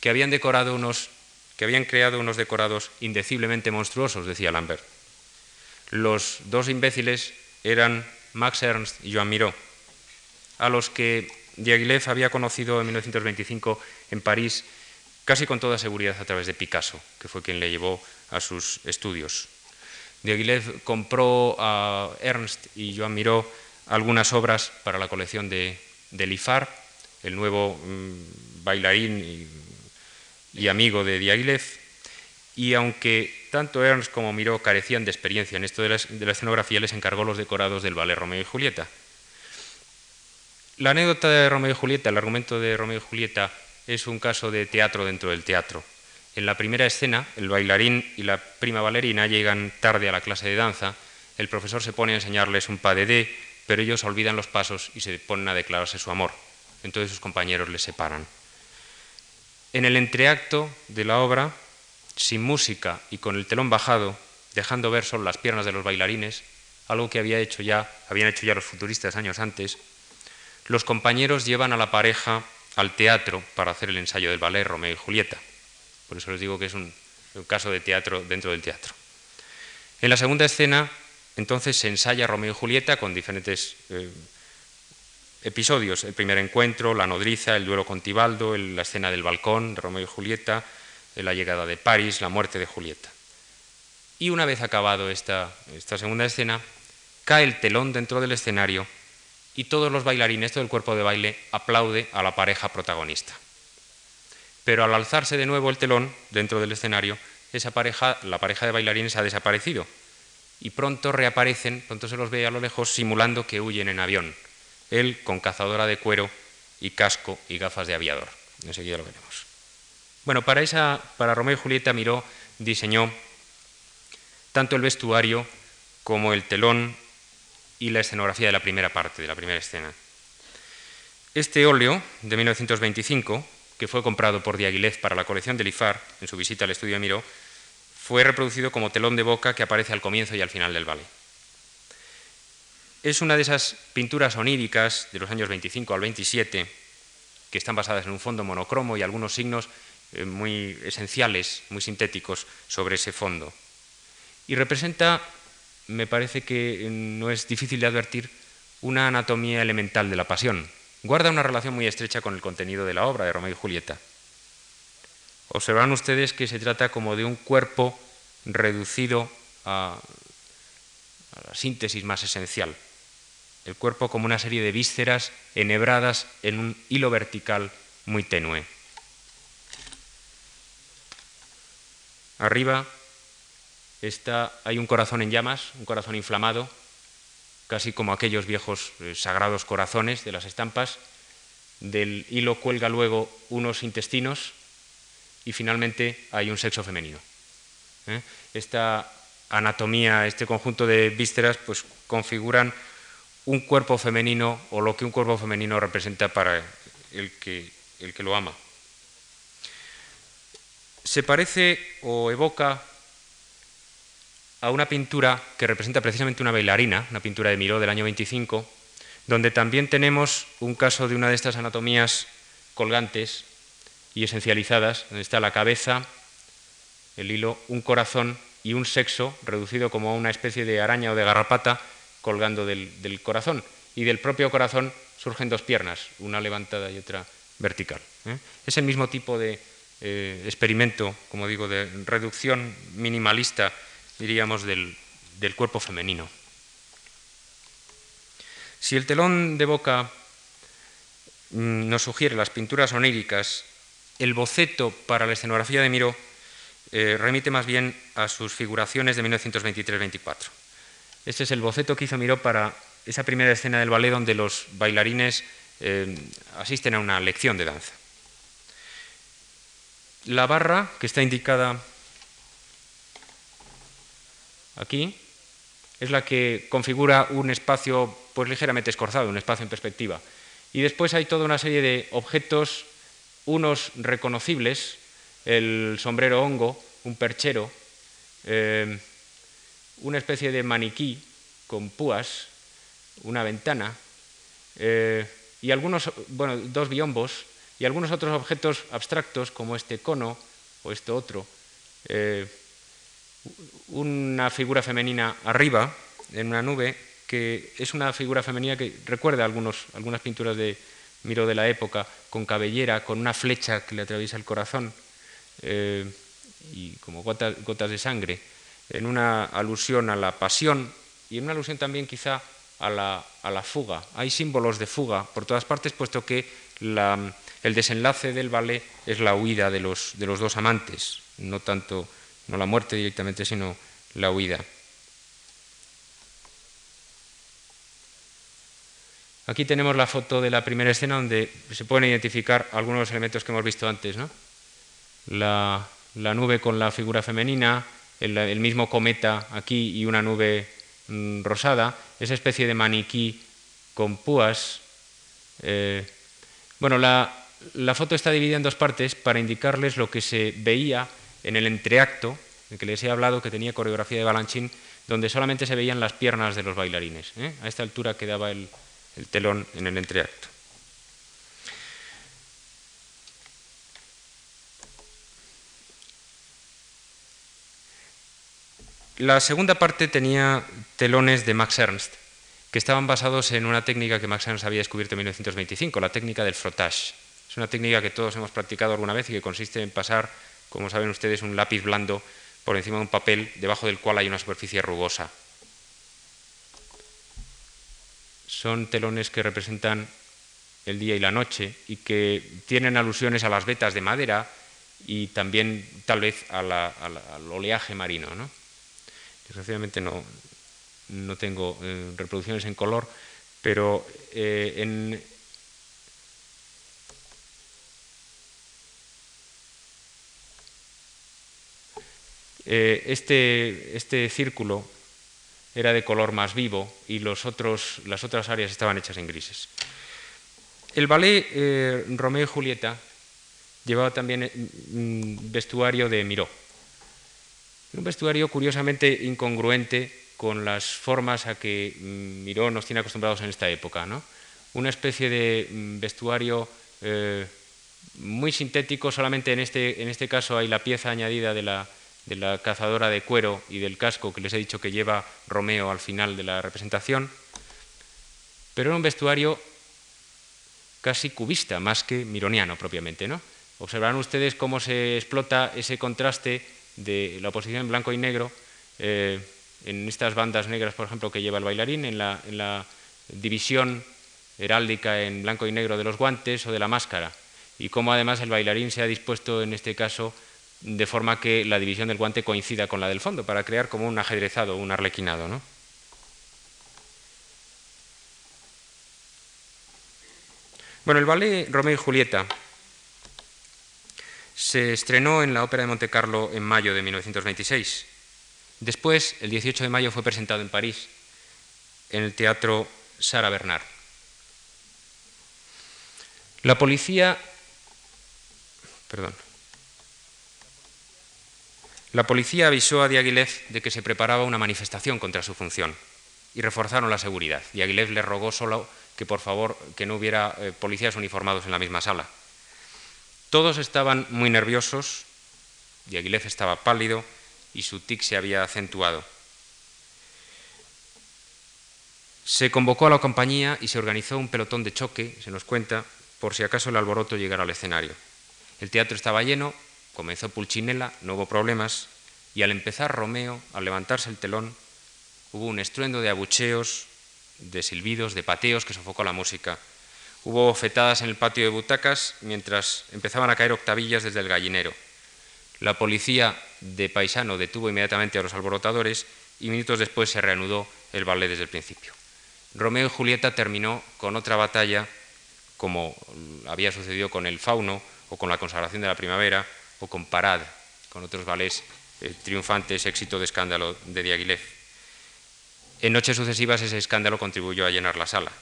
que habían creado unos decorados indeciblemente monstruosos, decía Lambert. Los dos imbéciles eran Max Ernst y Joan Miró, a los que Diaghilev había conocido en 1925 en París casi con toda seguridad a través de Picasso, que fue quien le llevó a sus estudios. Diaghilev compró a Ernst y Joan Miró algunas obras para la colección de, de Lifar, el nuevo mm, bailarín y, amigo de Diaghilev, y aunque tanto Ernst como Miró carecían de experiencia en esto de la, de la escenografía, les encargó los decorados del ballet Romeo y Julieta. La anécdota de Romeo y Julieta, el argumento de Romeo y Julieta, es un caso de teatro dentro del teatro. En la primera escena, el bailarín y la prima bailarina llegan tarde a la clase de danza, el profesor se pone a enseñarles un pas de dé, pero ellos olvidan los pasos y se ponen a declararse su amor. Entonces sus compañeros les separan. En el entreacto de la obra, sin música y con el telón bajado, dejando ver solo las piernas de los bailarines, algo que había hecho ya, habían hecho ya los futuristas años antes, los compañeros llevan a la pareja al teatro para hacer el ensayo del ballet Romeo y Julieta. Por eso les digo que es un, caso de teatro dentro del teatro. En la segunda escena, entonces, se ensaya Romeo y Julieta con diferentes eh, episodios. El primer encuentro, la nodriza, el duelo con Tibaldo, la escena del balcón, Romeo y Julieta, eh, la llegada de París, la muerte de Julieta. Y una vez acabado esta segunda escena, cae el telón dentro del escenario y todos los bailarines, todo el cuerpo de baile aplaude a la pareja protagonista. Pero al alzarse de nuevo el telón dentro del escenario, la pareja de bailarines ha desaparecido y pronto reaparecen, pronto se los ve a lo lejos simulando que huyen en avión, él con cazadora de cuero y casco y gafas de aviador. Enseguida lo veremos. Bueno, para, esa, para Romeo y Julieta Miró diseñó tanto el vestuario como el telón y la escenografía de la primera parte, de la primera escena. Este óleo de 1925, que fue comprado por Diaghilev para la colección de Lifar en su visita al estudio de Miró, fue reproducido como telón de boca que aparece al comienzo y al final del ballet. Es una de esas pinturas oníricas de los años 25 al 27 que están basadas en un fondo monocromo y algunos signos eh, muy esenciales, muy sintéticos sobre ese fondo. Y representa me parece que no es difícil de advertir una anatomía elemental de la pasión. Guarda una relación muy estrecha con el contenido de la obra de Romeo y Julieta. Observarán ustedes que se trata como de un cuerpo reducido a, la síntesis más esencial. El cuerpo como una serie de vísceras enhebradas en un hilo vertical muy tenue. Arriba hay un corazón en llamas, un corazón inflamado, casi como aquellos viejos eh, sagrados corazones de las estampas. Del hilo cuelga luego unos intestinos y finalmente hay un sexo femenino. ¿eh? Esta anatomía, este conjunto de vísceras, pues configuran un cuerpo femenino o lo que un cuerpo femenino representa para el que, el que lo ama. Se parece o evoca a una pintura que representa precisamente una bailarina, una pintura de Miró del año 25, donde también tenemos un caso de una de estas anatomías colgantes y esencializadas, donde está la cabeza, el hilo, un corazón y un sexo reducido como a una especie de araña o de garrapata colgando del, corazón. Y del propio corazón surgen dos piernas, una levantada y otra vertical. ¿eh? Es el mismo tipo de eh, experimento, como digo, de reducción minimalista, diríamos, del, del cuerpo femenino. Si el telón de boca mm, nos sugiere las pinturas oníricas, el boceto para la escenografía de Miró eh, remite más bien a sus figuraciones de 1923-24. Este es el boceto que hizo Miró para esa primera escena del ballet donde los bailarines eh, asisten a una lección de danza. La barra que está indicada aquí es la que configura un espacio pues ligeramente escorzado, un espacio en perspectiva. Y después hay toda una serie de objetos, unos reconocibles, el sombrero hongo, un perchero, eh, una especie de maniquí con púas, una ventana, eh, y algunos, bueno, dos biombos, y algunos otros objetos abstractos como este cono o este otro. Eh, una figura femenina arriba, en una nube, que es una figura femenina que recuerda algunos, algunas pinturas de Miro de la época, con cabellera, con una flecha que le atraviesa el corazón eh, y como gotas, de sangre, en una alusión a la pasión y en una alusión también quizá a la, a la fuga. Hay símbolos de fuga por todas partes, puesto que el desenlace del ballet es la huida de los, de los dos amantes, no tanto no la muerte directamente, sino la huida. Aquí tenemos la foto de la primera escena donde se pueden identificar algunos de los elementos que hemos visto antes. ¿no? La, nube con la figura femenina, el, mismo cometa aquí y una nube mm, rosada, esa especie de maniquí con púas. Eh, bueno, la, foto está dividida en dos partes para indicarles lo que se veía en el entreacto, el que les he hablado, que tenía coreografía de Balanchín, donde solamente se veían las piernas de los bailarines. ¿eh? A esta altura quedaba el, el telón en el entreacto. La segunda parte tenía telones de Max Ernst, que estaban basados en una técnica que Max Ernst había descubierto en 1925, la técnica del frottage. Es una técnica que todos hemos practicado alguna vez y que consiste en pasar como saben ustedes, un lápiz blando por encima de un papel debajo del cual hay una superficie rugosa. Son telones que representan el día y la noche y que tienen alusiones a las vetas de madera y también tal vez al oleaje marino. ¿no? Desgraciadamente no, no tengo eh, reproducciones en color, pero eh, en, Eh, este, este, círculo era de color más vivo y los otros, las otras áreas estaban hechas en grises. El ballet eh, Romeo y Julieta llevaba también eh, mm, vestuario de Miró. Un vestuario curiosamente incongruente con las formas a que mm, Miró nos tiene acostumbrados en esta época. ¿no? Una especie de mm, vestuario muy sintético, solamente en este, en este caso hay la pieza añadida de la, de la cazadora de cuero y del casco que les he dicho que lleva Romeo al final de la representación, pero era un vestuario casi cubista, más que mironiano propiamente. ¿no? Observarán ustedes cómo se explota ese contraste de la oposición en blanco y negro eh, en estas bandas negras, por ejemplo, que lleva el bailarín, en la, en la división heráldica en blanco y negro de los guantes o de la máscara, y cómo además el bailarín se ha dispuesto en este caso de forma que la división del guante coincida con la del fondo, para crear como un ajedrezado, un arlequinado. ¿no? Bueno, el ballet Romeo y Julieta se estrenó en la Ópera de Monte Carlo en mayo de 1926. Después, el 18 de mayo, fue presentado en París, en el Teatro Sara Bernard. La policía, perdón, La policía avisó a Diaghilev de que se preparaba una manifestación contra su función y reforzaron la seguridad. Diaghilev le rogó solo que por favor que no hubiera eh, policías uniformados en la misma sala. Todos estaban muy nerviosos, Diaghilev estaba pálido y su tic se había acentuado. Se convocó a la compañía y se organizó un pelotón de choque, se nos cuenta, por si acaso el alboroto llegara al escenario. El teatro estaba lleno, comenzó Pulcinella, no hubo problemas, y al empezar Romeo, al levantarse el telón, hubo un estruendo de abucheos, de silbidos, de pateos que sofocó la música. Hubo fetadas en el patio de butacas mientras empezaban a caer octavillas desde el gallinero. La policía de paisano detuvo inmediatamente a los alborotadores y minutos después se reanudó el ballet desde el principio. Romeo y Julieta terminó con otra batalla, como había sucedido con el Fauno o con la consagración de la primavera o con Parad, con otros ballets eh, triunfantes, éxito de escándalo de Diaghilev. En noches sucesivas ese escándalo contribuyó a llenar la sala.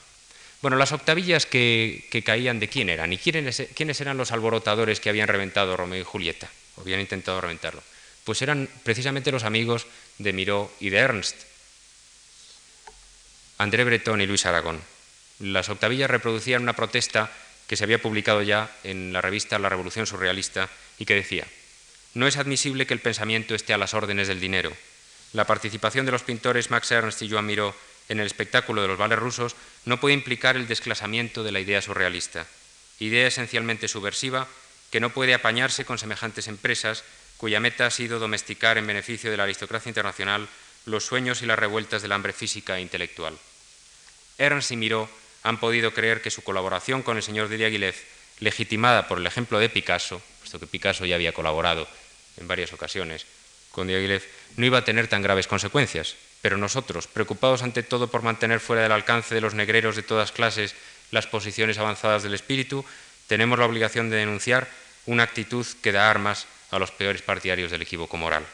Bueno, las octavillas que, caían de quién eran y quiénes, quiénes eran los alborotadores que habían reventado Romeo y Julieta, o habían intentado reventarlo. Pues eran precisamente los amigos de Miró y de Ernst, André Breton y Luis Aragón. Las octavillas reproducían una protesta que se había publicado ya en la revista La Revolución Surrealista y que decía, no es admisible que el pensamiento esté a las órdenes del dinero. La participación de los pintores Max Ernst y Joan Miró en el espectáculo de los vales rusos no puede implicar el desclasamiento de la idea surrealista, idea esencialmente subversiva que no puede apañarse con semejantes empresas cuya meta ha sido domesticar en beneficio de la aristocracia internacional los sueños y las revueltas del hambre física e intelectual. Ernst y Miró han podido creer que su colaboración con el señor de Diaghilev, legitimada por el ejemplo de Picasso, puesto que Picasso ya había colaborado en varias ocasiones con Diaghilev, no iba a tener tan graves consecuencias. Pero nosotros, preocupados ante todo por mantener fuera del alcance de los negreros de todas clases las posiciones avanzadas del espíritu, tenemos la obligación de denunciar una actitud que da armas a los peores partidarios del equívoco moral.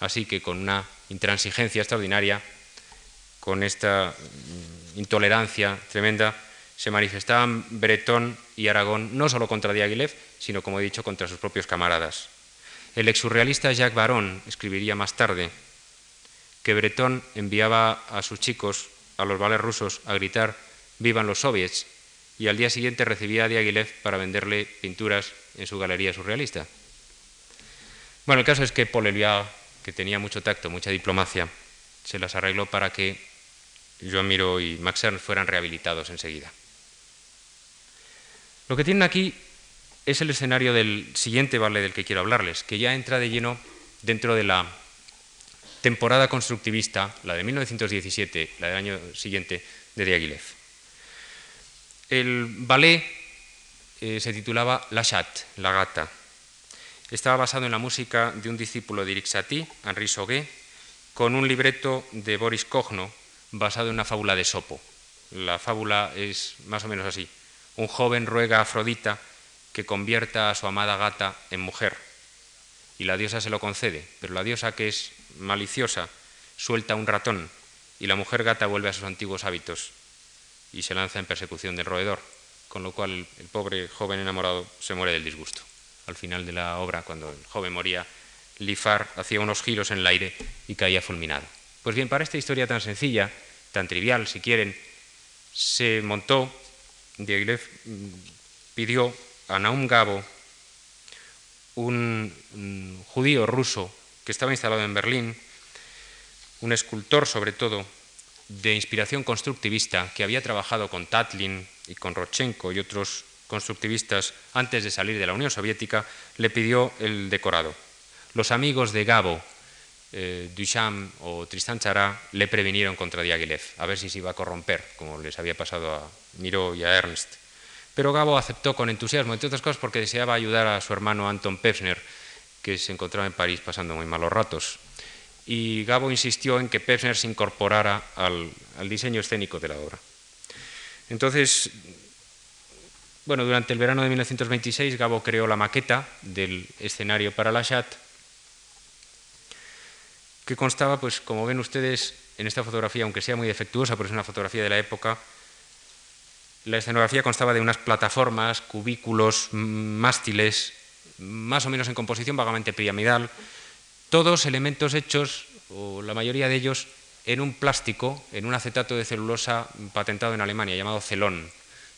Así que con una intransigencia extraordinaria, con esta intolerancia tremenda, se manifestaban Bretón y Aragón no solo contra Diaghilev, sino, como he dicho, contra sus propios camaradas. El exsurrealista Jacques Baron escribiría más tarde que Bretón enviaba a sus chicos, a los vales rusos, a gritar «Vivan los soviets», y al día siguiente recibía a Diaghilev para venderle pinturas en su galería surrealista. Bueno, el caso es que Paul Eluard, que tenía mucho tacto, mucha diplomacia, se las arregló para que Joan y Max Ernst fueran rehabilitados enseguida. Lo que tienen aquí es el escenario del siguiente ballet del que quiero hablarles, que ya entra de lleno dentro de la temporada constructivista, la de 1917, la del año siguiente, de Diaghilev. El ballet eh, se titulaba La Chat, la gata. Estaba basado en la música de un discípulo de Eric Henri Sauguet, con un libreto de Boris Cogno, basado en una fábula de Sopo. La fábula es más o menos así. Un joven ruega a Afrodita que convierta a su amada gata en mujer. Y la diosa se lo concede, pero la diosa que es maliciosa suelta un ratón y la mujer gata vuelve a sus antiguos hábitos y se lanza en persecución del roedor, con lo cual el, pobre joven enamorado se muere del disgusto. Al final de la obra, cuando el joven moría, Lifar hacía unos giros en el aire y caía fulminado. Pues bien, para esta historia tan sencilla, tan trivial, si quieren, se montó, Diaghilev mm, pidió a Naum Gabo, un, judío ruso que estaba instalado en Berlín, un escultor sobre todo de inspiración constructivista que había trabajado con Tatlin y con Rodchenko y otros constructivistas antes de salir de la Unión Soviética, le pidió el decorado. Los amigos de Gabo, eh, Duchamp o Tristan Chará, le previnieron contra Diaghilev, a ver si se iba a corromper, como les había pasado a Miró y a Ernst. Pero Gabo aceptó con entusiasmo, entre otras cosas porque deseaba ayudar a su hermano Anton Pevsner, que se encontraba en París pasando muy malos ratos. Y Gabo insistió en que Pevsner se incorporara al, diseño escénico de la obra. Entonces, bueno, durante el verano de 1926 Gabo creó la maqueta del escenario para la Chat, que constaba, pues como ven ustedes en esta fotografía, aunque sea muy defectuosa, pero es una fotografía de la época, la escenografía constaba de unas plataformas, cubículos, mástiles, más o menos en composición vagamente piramidal, todos elementos hechos, o la mayoría de ellos, en un plástico, en un acetato de celulosa patentado en Alemania, llamado celón,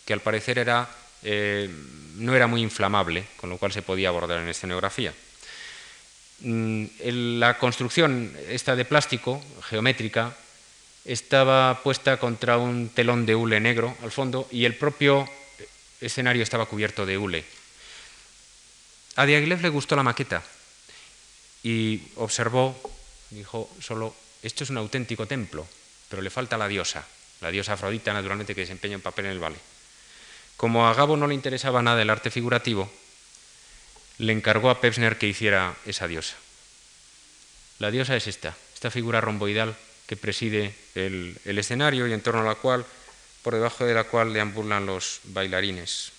que al parecer era, eh, no era muy inflamable, con lo cual se podía abordar en escenografía. Mm, la construcción esta de plástico, geométrica, estaba puesta contra un telón de hule negro al fondo y el propio escenario estaba cubierto de hule. A Diaghilev le gustó la maqueta y observó, dijo, solo, esto es un auténtico templo, pero le falta la diosa, la diosa Afrodita, naturalmente, que desempeña un papel en el ballet. Como a Gabo no le interesaba nada el arte figurativo, le encargó a Pepsner que hiciera esa diosa. La diosa es esta, esta figura romboidal que preside el, el escenario y en torno a la cual, por debajo de la cual deambulan los bailarines.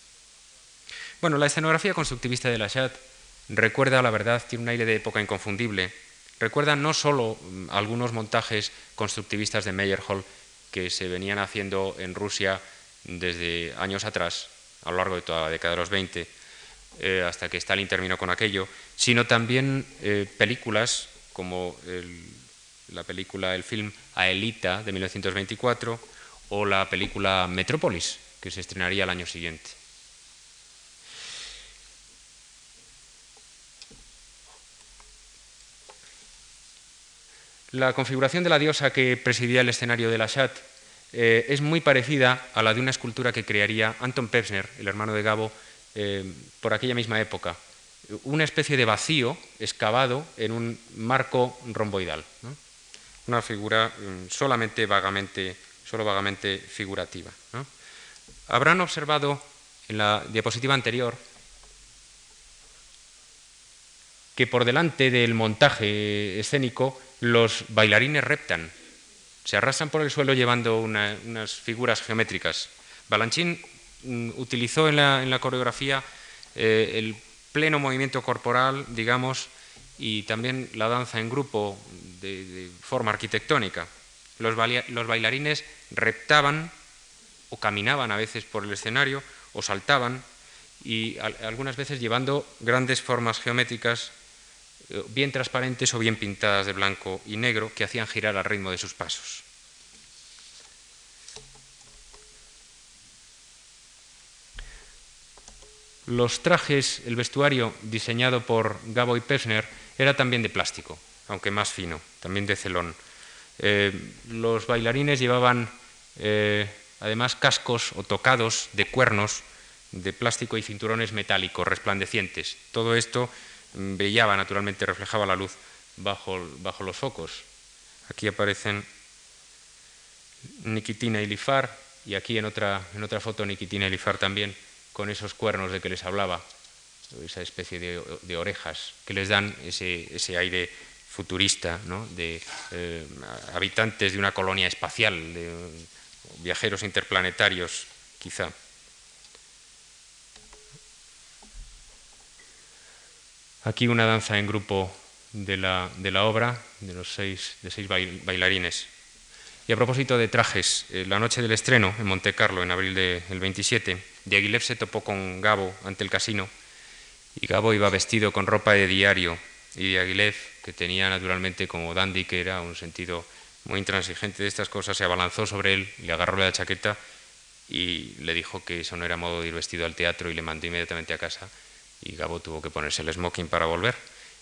Bueno, la escenografía constructivista de la Chat recuerda, la verdad, tiene un aire de época inconfundible. Recuerda no solo mm, algunos montajes constructivistas de Meyerhold que se venían haciendo en Rusia desde años atrás, a lo largo de toda la década de los 20, eh, hasta que Stalin terminó con aquello, sino también eh, películas como la película, el film Aelita de 1924 o la película Metrópolis, que se estrenaría el año siguiente. La configuración de la diosa que presidía el escenario de la Chat eh, es muy parecida a la de una escultura que crearía Anton Pevsner, el hermano de Gabo, eh, por aquella misma época. Una especie de vacío excavado en un marco romboidal. Una figura mm, solamente vagamente, solo vagamente figurativa. Habrán observado en la diapositiva anterior que por delante del montaje escénico los bailarines reptan, se arrasan por el suelo llevando unas figuras geométricas. Balanchín mm, utilizó en la, coreografía eh, el pleno movimiento corporal, digamos, y también la danza en grupo de, forma arquitectónica. Los, bailarines reptaban o caminaban a veces por el escenario o saltaban y algunas veces llevando grandes formas geométricas eh, bien transparentes o bien pintadas de blanco y negro que hacían girar al ritmo de sus pasos. Los trajes, el vestuario diseñado por Gabo y Pesner era también de plástico, aunque más fino, también de celón. Eh, los bailarines llevaban eh, además cascos o tocados de cuernos de plástico y cinturones metálicos resplandecientes. Todo esto brillaba naturalmente, reflejaba la luz bajo, bajo los focos. Aquí aparecen Nikitina y Lifar, y aquí en otra, en otra foto Nikitina y Lifar también, con esos cuernos de que les hablaba, esa especie de, orejas que les dan ese, aire futurista, ¿no? de eh, habitantes de una colonia espacial, de viajeros interplanetarios, quizá. Aquí una danza en grupo de la, obra, de los seis, de bailarines. Y a propósito de trajes, eh, la noche del estreno en Monte Carlo, en abril del 27, Diaghilev se topó con Gabo ante el casino y Gabo iba vestido con ropa de diario y Diaghilev, que tenía naturalmente como dandy, que era un sentido muy intransigente de estas cosas, se abalanzó sobre él, le agarró la chaqueta y le dijo que eso no era modo de ir vestido al teatro y le mandó inmediatamente a casa y Gabo tuvo que ponerse el smoking para volver.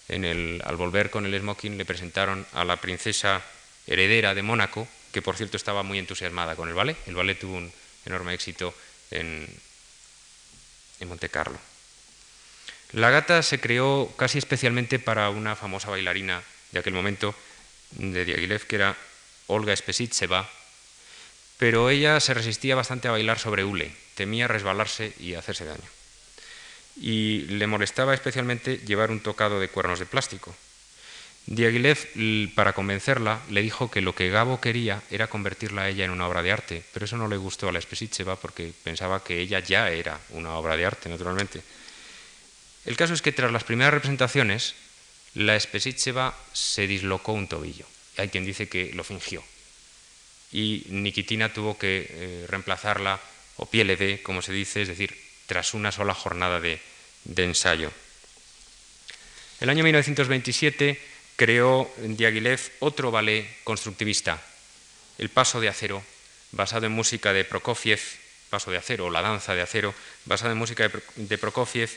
Al volver con el smoking le presentaron a la princesa heredera de Mónaco, que por cierto estaba muy entusiasmada con el ballet. El ballet tuvo un enorme éxito en, en Monte Carlo. La gata se creó casi especialmente para una famosa bailarina de aquel momento, de Diaghilev, que era Olga Spesitseva, pero ella se resistía bastante a bailar sobre hule, temía resbalarse y hacerse daño y le molestaba especialmente llevar un tocado de cuernos de plástico. Diaghilev, para convencerla, le dijo que lo que Gabo quería era convertirla a ella en una obra de arte, pero eso no le gustó a la Spesicheva porque pensaba que ella ya era una obra de arte, naturalmente. El caso es que tras las primeras representaciones, la Spesicheva se dislocó un tobillo. Hay quien dice que lo fingió. Y Nikitina tuvo que eh, reemplazarla, o pieleve, como se dice, es decir, tras una sola jornada de, ensayo. El año 1927 creó Diaghilev otro ballet constructivista, El Paso de Acero, basado en música de Prokofiev, Paso de Acero, o La Danza de Acero, basado en música de Prokofiev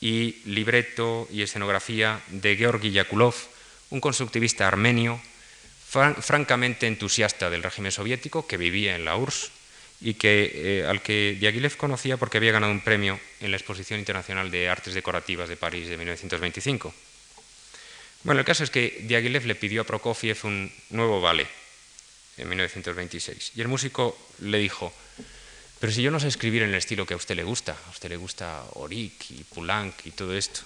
y libreto y escenografía de Georgi Yakulov, un constructivista armenio francamente entusiasta del régimen soviético que vivía en la URSS y que, eh, al que Diaghilev conocía porque había ganado un premio en la Exposición Internacional de Artes Decorativas de París de 1925. Bueno, el caso es que Diaghilev le pidió a Prokofiev un nuevo ballet en 1926 y el músico le dijo, pero si yo no sé escribir en el estilo que a usted le gusta, a usted le gusta Orik y Poulenc y todo esto.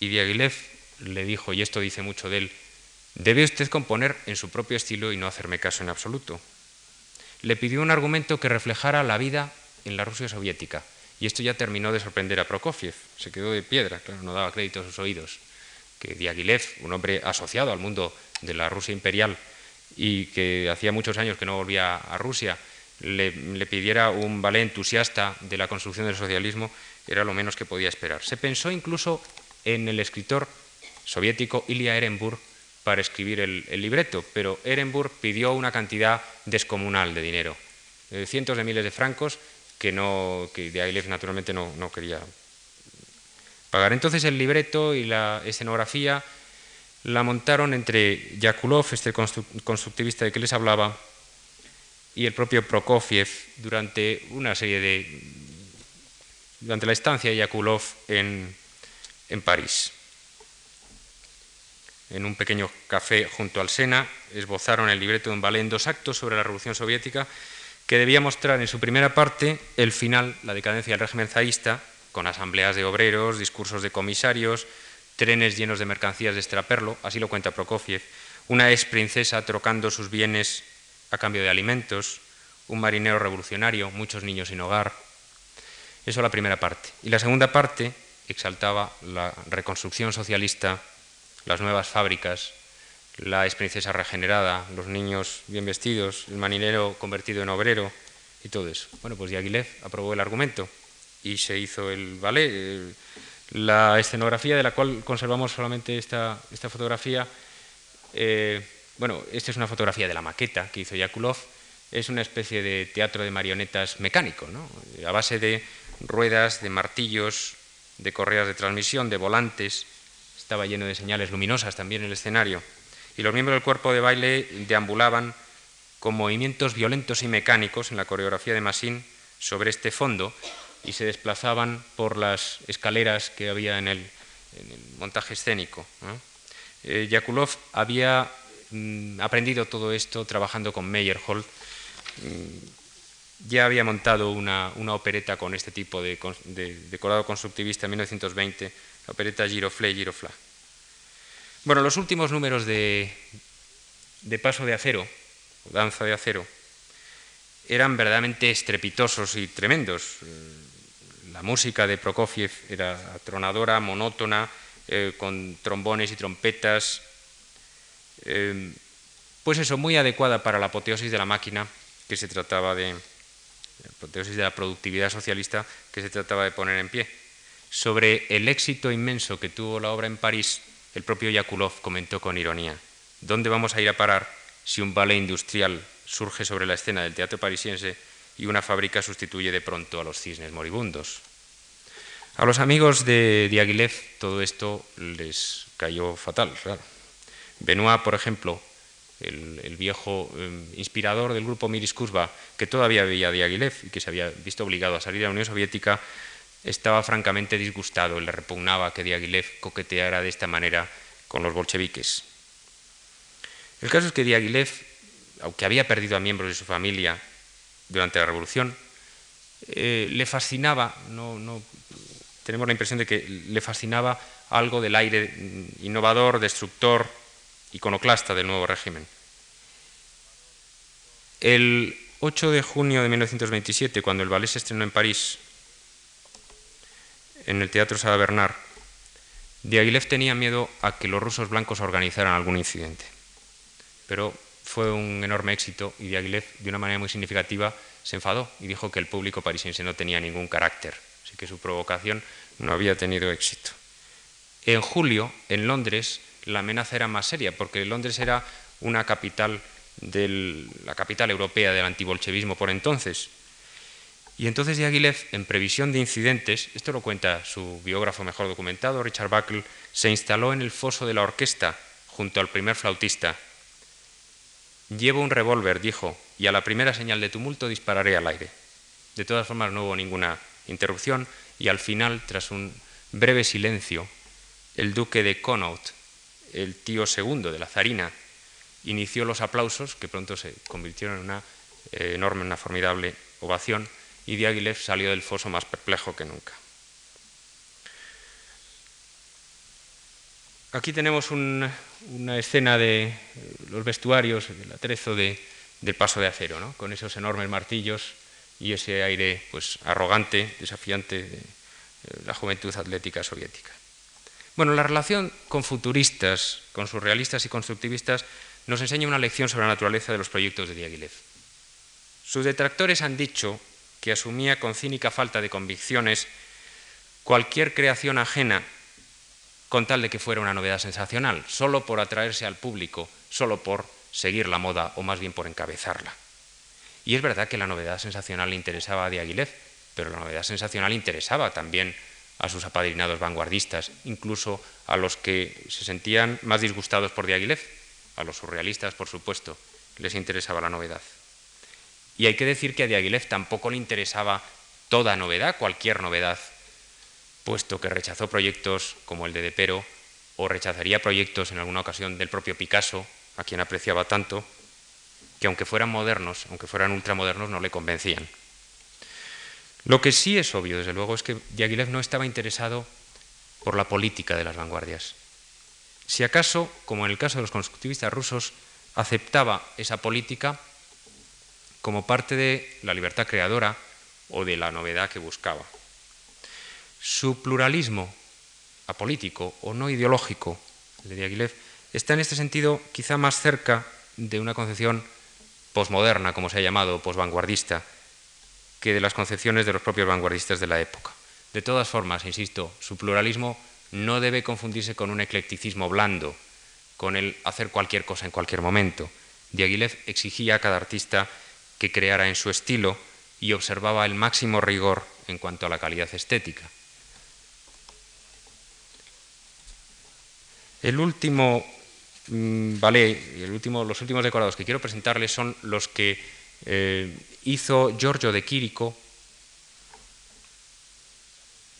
Y Diaghilev le dijo, y esto dice mucho de él, debe usted componer en su propio estilo y no hacerme caso en absoluto. Le pidió un argumento que reflejara la vida en la Rusia soviética. Y esto ya terminó de sorprender a Prokofiev. Se quedó de piedra, claro, no daba crédito a sus oídos. Que Diaghilev, un hombre asociado al mundo de la Rusia imperial y que hacía muchos años que no volvía a Rusia, le, pidiera un ballet entusiasta de la construcción del socialismo, era lo menos que podía esperar. Se pensó incluso en el escritor soviético Ilya Ehrenburg para escribir el, libreto, pero Ehrenburg pidió una cantidad descomunal de dinero, eh, cientos de miles de francos que, no, que naturalmente no, no quería pagar. Entonces el libreto y la escenografía la montaron entre Yakulov, este constructivista de que les hablaba, y el propio Prokofiev durante una serie de. durante la estancia de Yakulov en, en París. En un pequeño café junto al Sena esbozaron el libreto de un ballet en dos actos sobre la Revolución Soviética que debía mostrar en su primera parte el final, la decadencia del régimen zarista, con asambleas de obreros, discursos de comisarios, trenes llenos de mercancías de extraperlo, así lo cuenta Prokofiev, una ex princesa trocando sus bienes a cambio de alimentos, un marinero revolucionario, muchos niños sin hogar. Eso la primera parte. Y la segunda parte exaltaba la reconstrucción socialista, las nuevas fábricas, la ex princesa regenerada, los niños bien vestidos, el marinero convertido en obrero y todo eso. Bueno, pues Diaghilev aprobó el argumento y se hizo el ballet. La escenografía de la cual conservamos solamente esta, esta fotografía eh, bueno, esta es una fotografía de la maqueta que hizo Yakulov. Es una especie de teatro de marionetas mecánico, ¿no? a base de ruedas, de martillos, de correas de transmisión, de volantes. Estaba lleno de señales luminosas también el escenario. Y los miembros del cuerpo de baile deambulaban con movimientos violentos y mecánicos en la coreografía de Massin sobre este fondo y se desplazaban por las escaleras que había en el, montaje escénico. Eh, Yakulov había aprendido todo esto trabajando con Meyerhold. Mm, ya había montado una, opereta con este tipo de, decorado constructivista en 1920, la opereta Giroflé Girofla. Bueno, los últimos números de, Paso de Acero, Danza de Acero, eran verdaderamente estrepitosos y tremendos. La música de Prokofiev era atronadora, monótona, eh, con trombones y trompetas, Pues eso, muy adecuada para la apoteosis de la máquina que se trataba de, la apoteosis de la productividad socialista que se trataba de poner en pie. Sobre el éxito inmenso que tuvo la obra en París, el propio Yakulov comentó con ironía, ¿dónde vamos a ir a parar si un ballet industrial surge sobre la escena del teatro parisiense y una fábrica sustituye de pronto a los cisnes moribundos? A los amigos de Diaghilev todo esto les cayó fatal, claro. Benoit, por ejemplo, el, viejo em, inspirador del grupo Miris Kuzba, que todavía veía a Diaghilev y que se había visto obligado a salir de la Unión Soviética, estaba francamente disgustado, le repugnaba que Diaghilev coqueteara de esta manera con los bolcheviques. El caso es que Diaghilev, aunque había perdido a miembros de su familia durante la revolución, eh, le fascinaba, no, tenemos la impresión de que le fascinaba algo del aire innovador, destructor, iconoclasta del nuevo régimen. El 8 de junio de 1927, cuando el ballet se estrenó en París, en el Teatro Sala Bernard, Diaghilev tenía miedo a que los rusos blancos organizaran algún incidente. Pero fue un enorme éxito y Diaghilev, de una manera muy significativa, se enfadó y dijo que el público parisiense no tenía ningún carácter, así que su provocación no había tenido éxito. En julio, en Londres, la amenaza era más seria, porque Londres era una capital de la capital europea del antibolchevismo por entonces. Y entonces Diaghilev, en previsión de incidentes, esto lo cuenta su biógrafo mejor documentado, Richard Buckle, se instaló en el foso de la orquesta junto al primer flautista. Llevo un revólver, dijo, y a la primera señal de tumulto dispararé al aire. De todas formas no hubo ninguna interrupción y al final, tras un breve silencio, el duque de Connaught, el tío segundo de la zarina, inició los aplausos que pronto se convirtieron en una eh, enorme, una formidable ovación y Diaghilev salió del foso más perplejo que nunca. Aquí tenemos una escena de los vestuarios, el atrezo de, del paso de acero, ¿no? con esos enormes martillos y ese aire pues, arrogante, desafiante de la juventud atlética soviética. Bueno, la relación con futuristas, con surrealistas y constructivistas nos enseña una lección sobre la naturaleza de los proyectos de Diaghilev. Sus detractores han dicho que asumía con cínica falta de convicciones cualquier creación ajena con tal de que fuera una novedad sensacional, solo por atraerse al público, solo por seguir la moda o más bien por encabezarla. Y es verdad que la novedad sensacional le interesaba a Diaghilev, pero la novedad sensacional interesaba también a sus apadrinados vanguardistas, incluso a los que se sentían más disgustados por Diaghilev, a los surrealistas, por supuesto, les interesaba la novedad. Y hay que decir que a Diaghilev tampoco le interesaba toda novedad, cualquier novedad, puesto que rechazó proyectos como el de Depero o rechazaría proyectos en alguna ocasión del propio Picasso, a quien apreciaba tanto, que aunque fueran modernos, aunque fueran ultramodernos, no le convencían. Lo que sí es obvio, desde luego, es que Diaghilev no estaba interesado por la política de las vanguardias. Si acaso, como en el caso de los constructivistas rusos, aceptaba esa política como parte de la libertad creadora o de la novedad que buscaba. Su pluralismo apolítico o no ideológico, de Diaghilev, está en este sentido quizá más cerca de una concepción posmoderna, como se ha llamado, posvanguardista, que de las concepciones de los propios vanguardistas de la época. De todas formas, insisto, su pluralismo no debe confundirse con un eclecticismo blando, con el hacer cualquier cosa en cualquier momento. Diaghilev exigía a cada artista que creara en su estilo y observaba el máximo rigor en cuanto a la calidad estética. El último mm, ballet, último, los últimos decorados que quiero presentarles son los que eh, hizo Giorgio de Quirico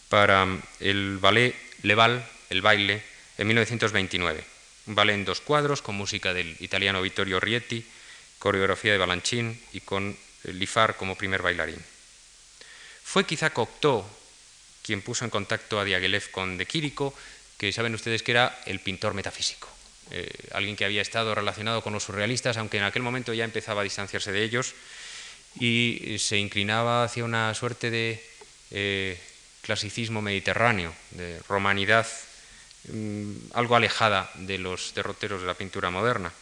para el ballet Leval, el baile, en 1929. Un ballet en dos cuadros con música del italiano Vittorio Rietti, coreografía de Balanchín y con Lifar como primer bailarín. Fue quizá Cocteau quien puso en contacto a Diaghilev con De Quirico, que saben ustedes que era el pintor metafísico, eh, alguien que había estado relacionado con los surrealistas, aunque en aquel momento ya empezaba a distanciarse de ellos, y se inclinaba hacia una suerte de eh, clasicismo mediterráneo, de romanidad mm, algo alejada de los derroteros de la pintura moderna.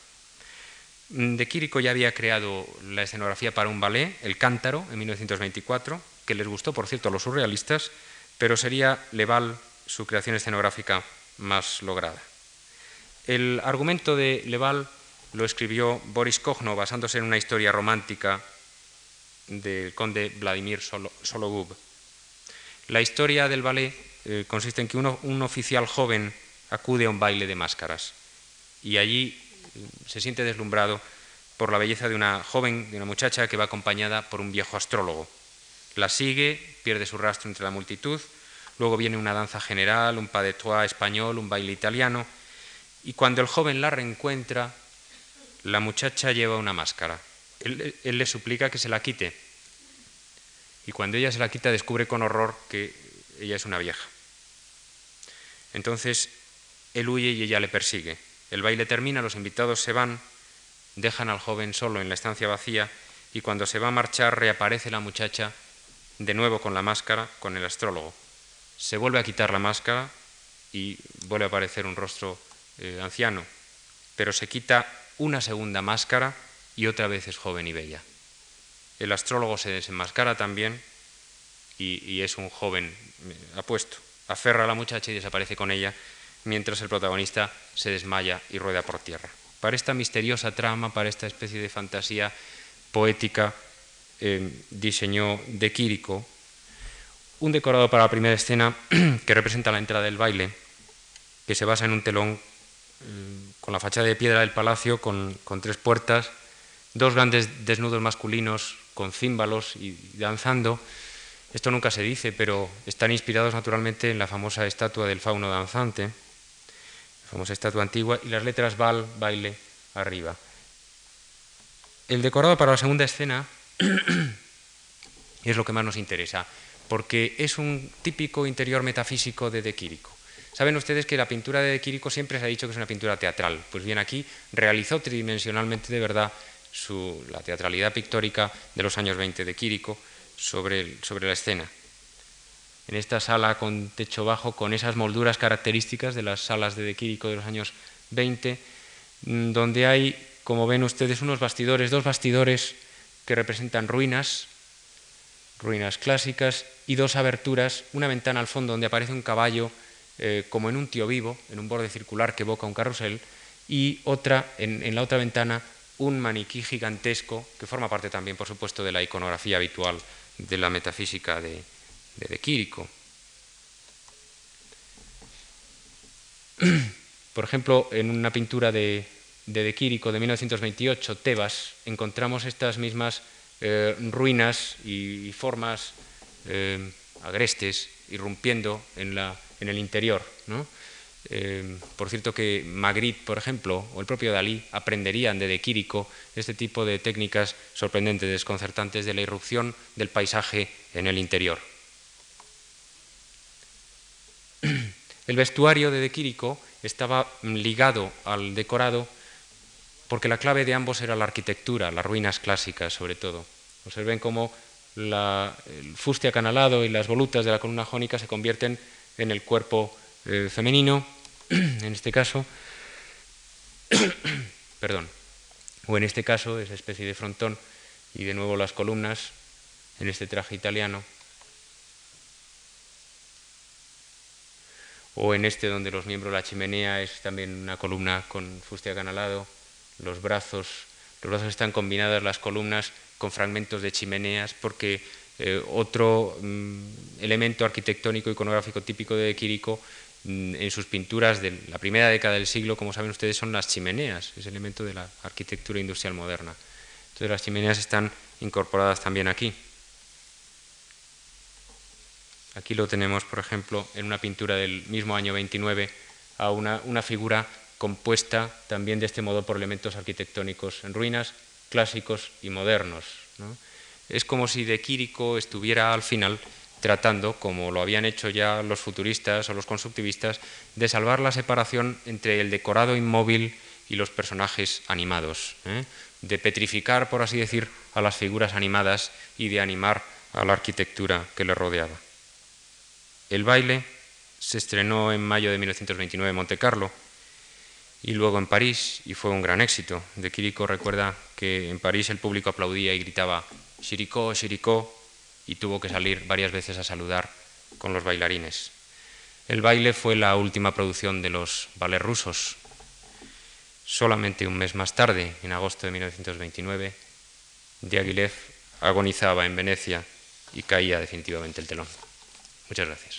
Mm, de Quirico ya había creado la escenografía para un ballet, El Cántaro, en 1924, que les gustó, por cierto, a los surrealistas, pero sería Leval su creación escenográfica más lograda. El argumento de Leval lo escribió Boris Kogno basándose en una historia romántica del conde Vladimir Sologub. La historia del ballet eh, consiste en que un oficial joven acude a un baile de máscaras y allí eh, se siente deslumbrado por la belleza de una joven, de una muchacha que va acompañada por un viejo astrólogo. La sigue, pierde su rastro entre la multitud, luego viene una danza general, un pas de trois español, un baile italiano, y cuando el joven la reencuentra, la muchacha lleva una máscara. Él, le suplica que se la quite. Y cuando ella se la quita, descubre con horror que ella es una vieja. Entonces, él huye y ella le persigue. El baile termina, los invitados se van, dejan al joven solo en la estancia vacía y cuando se va a marchar reaparece la muchacha de nuevo con la máscara, con el astrólogo. Se vuelve a quitar la máscara y vuelve a aparecer un rostro eh, anciano, pero se quita una segunda máscara y otra vez es joven y bella. El astrólogo se desenmascara también y, es un joven eh, apuesto. Aferra a la muchacha y desaparece con ella mientras el protagonista se desmaya y rueda por tierra. Para esta misteriosa trama, para esta especie de fantasía poética, eh, diseñó De Quirico un decorado para la primera escena (clears throat) que representa la entrada del baile, que se basa en un telón eh, con la fachada de piedra del palacio, con, tres puertas, dos grandes desnudos masculinos con címbalos y danzando. Esto nunca se dice, pero están inspirados naturalmente en la famosa estatua del fauno danzante, la famosa estatua antigua, y las letras bal, baile, arriba. El decorado para la segunda escena (clears throat) es lo que más nos interesa, porque es un típico interior metafísico de De Quirico. Saben ustedes que la pintura de De Quirico siempre se ha dicho que es una pintura teatral. Pues bien, aquí realizó tridimensionalmente de verdad la teatralidad pictórica de los años 20 de Quirico sobre, sobre la escena. En esta sala con techo bajo, con esas molduras características de las salas de De Quirico de los años 20, mm, donde hay, como ven ustedes, unos bastidores, dos bastidores que representan ruinas, ruinas clásicas, y dos aberturas, una ventana al fondo donde aparece un caballo eh, como en un tío vivo, en un borde circular que evoca un carrusel, y otra, en, la otra ventana, un maniquí gigantesco que forma parte también, por supuesto, de la iconografía habitual de la metafísica de, de, Quirico. (clears throat) Por ejemplo, en una pintura de, de De Quirico de 1928, Tebas, encontramos estas mismas eh, ruinas y, formas eh, agrestes irrumpiendo en, la, en el interior. Eh, por cierto que Magritte, por ejemplo, o el propio Dalí aprenderían de De Quirico este tipo de técnicas sorprendentes, desconcertantes de la irrupción del paisaje en el interior. (clears throat) El vestuario de De Quirico estaba ligado al decorado porque la clave de ambos era la arquitectura, las ruinas clásicas sobre todo. Observen cómo el fuste acanalado y las volutas de la columna jónica se convierten en el cuerpo eh, femenino, (clears throat) en este caso, (clears throat) perdón, o en este caso esa especie de frontón y de nuevo las columnas en este traje italiano, o en este donde los miembros la chimenea es también una columna con fuste acanalado, los brazos, los brazos están combinadas las columnas con fragmentos de chimeneas, porque eh, otro mm, elemento arquitectónico iconográfico típico de Quirico en sus pinturas de la primera década del siglo, como saben ustedes, son las chimeneas, es elemento de la arquitectura industrial moderna. Entonces las chimeneas están incorporadas también aquí. Aquí lo tenemos, por ejemplo, en una pintura del mismo año 29, a una, una figura compuesta también de este modo por elementos arquitectónicos en ruinas, clásicos y modernos. Es como si De Quirico estuviera al final tratando, como lo habían hecho ya los futuristas o los constructivistas, de salvar la separación entre el decorado inmóvil y los personajes animados, ¿eh? de petrificar, por así decir, a las figuras animadas y de animar a la arquitectura que le rodeaba. El baile se estrenó en mayo de 1929 en Monte Carlo y luego en París y fue un gran éxito. De Quirico recuerda que en París el público aplaudía y gritaba Chiricó, Chiricó y tuvo que salir varias veces a saludar con los bailarines. El baile fue la última producción de los ballets rusos. Solamente un mes más tarde, en agosto de 1929, Diaghilev agonizaba en Venecia y caía definitivamente el telón. Muchas gracias.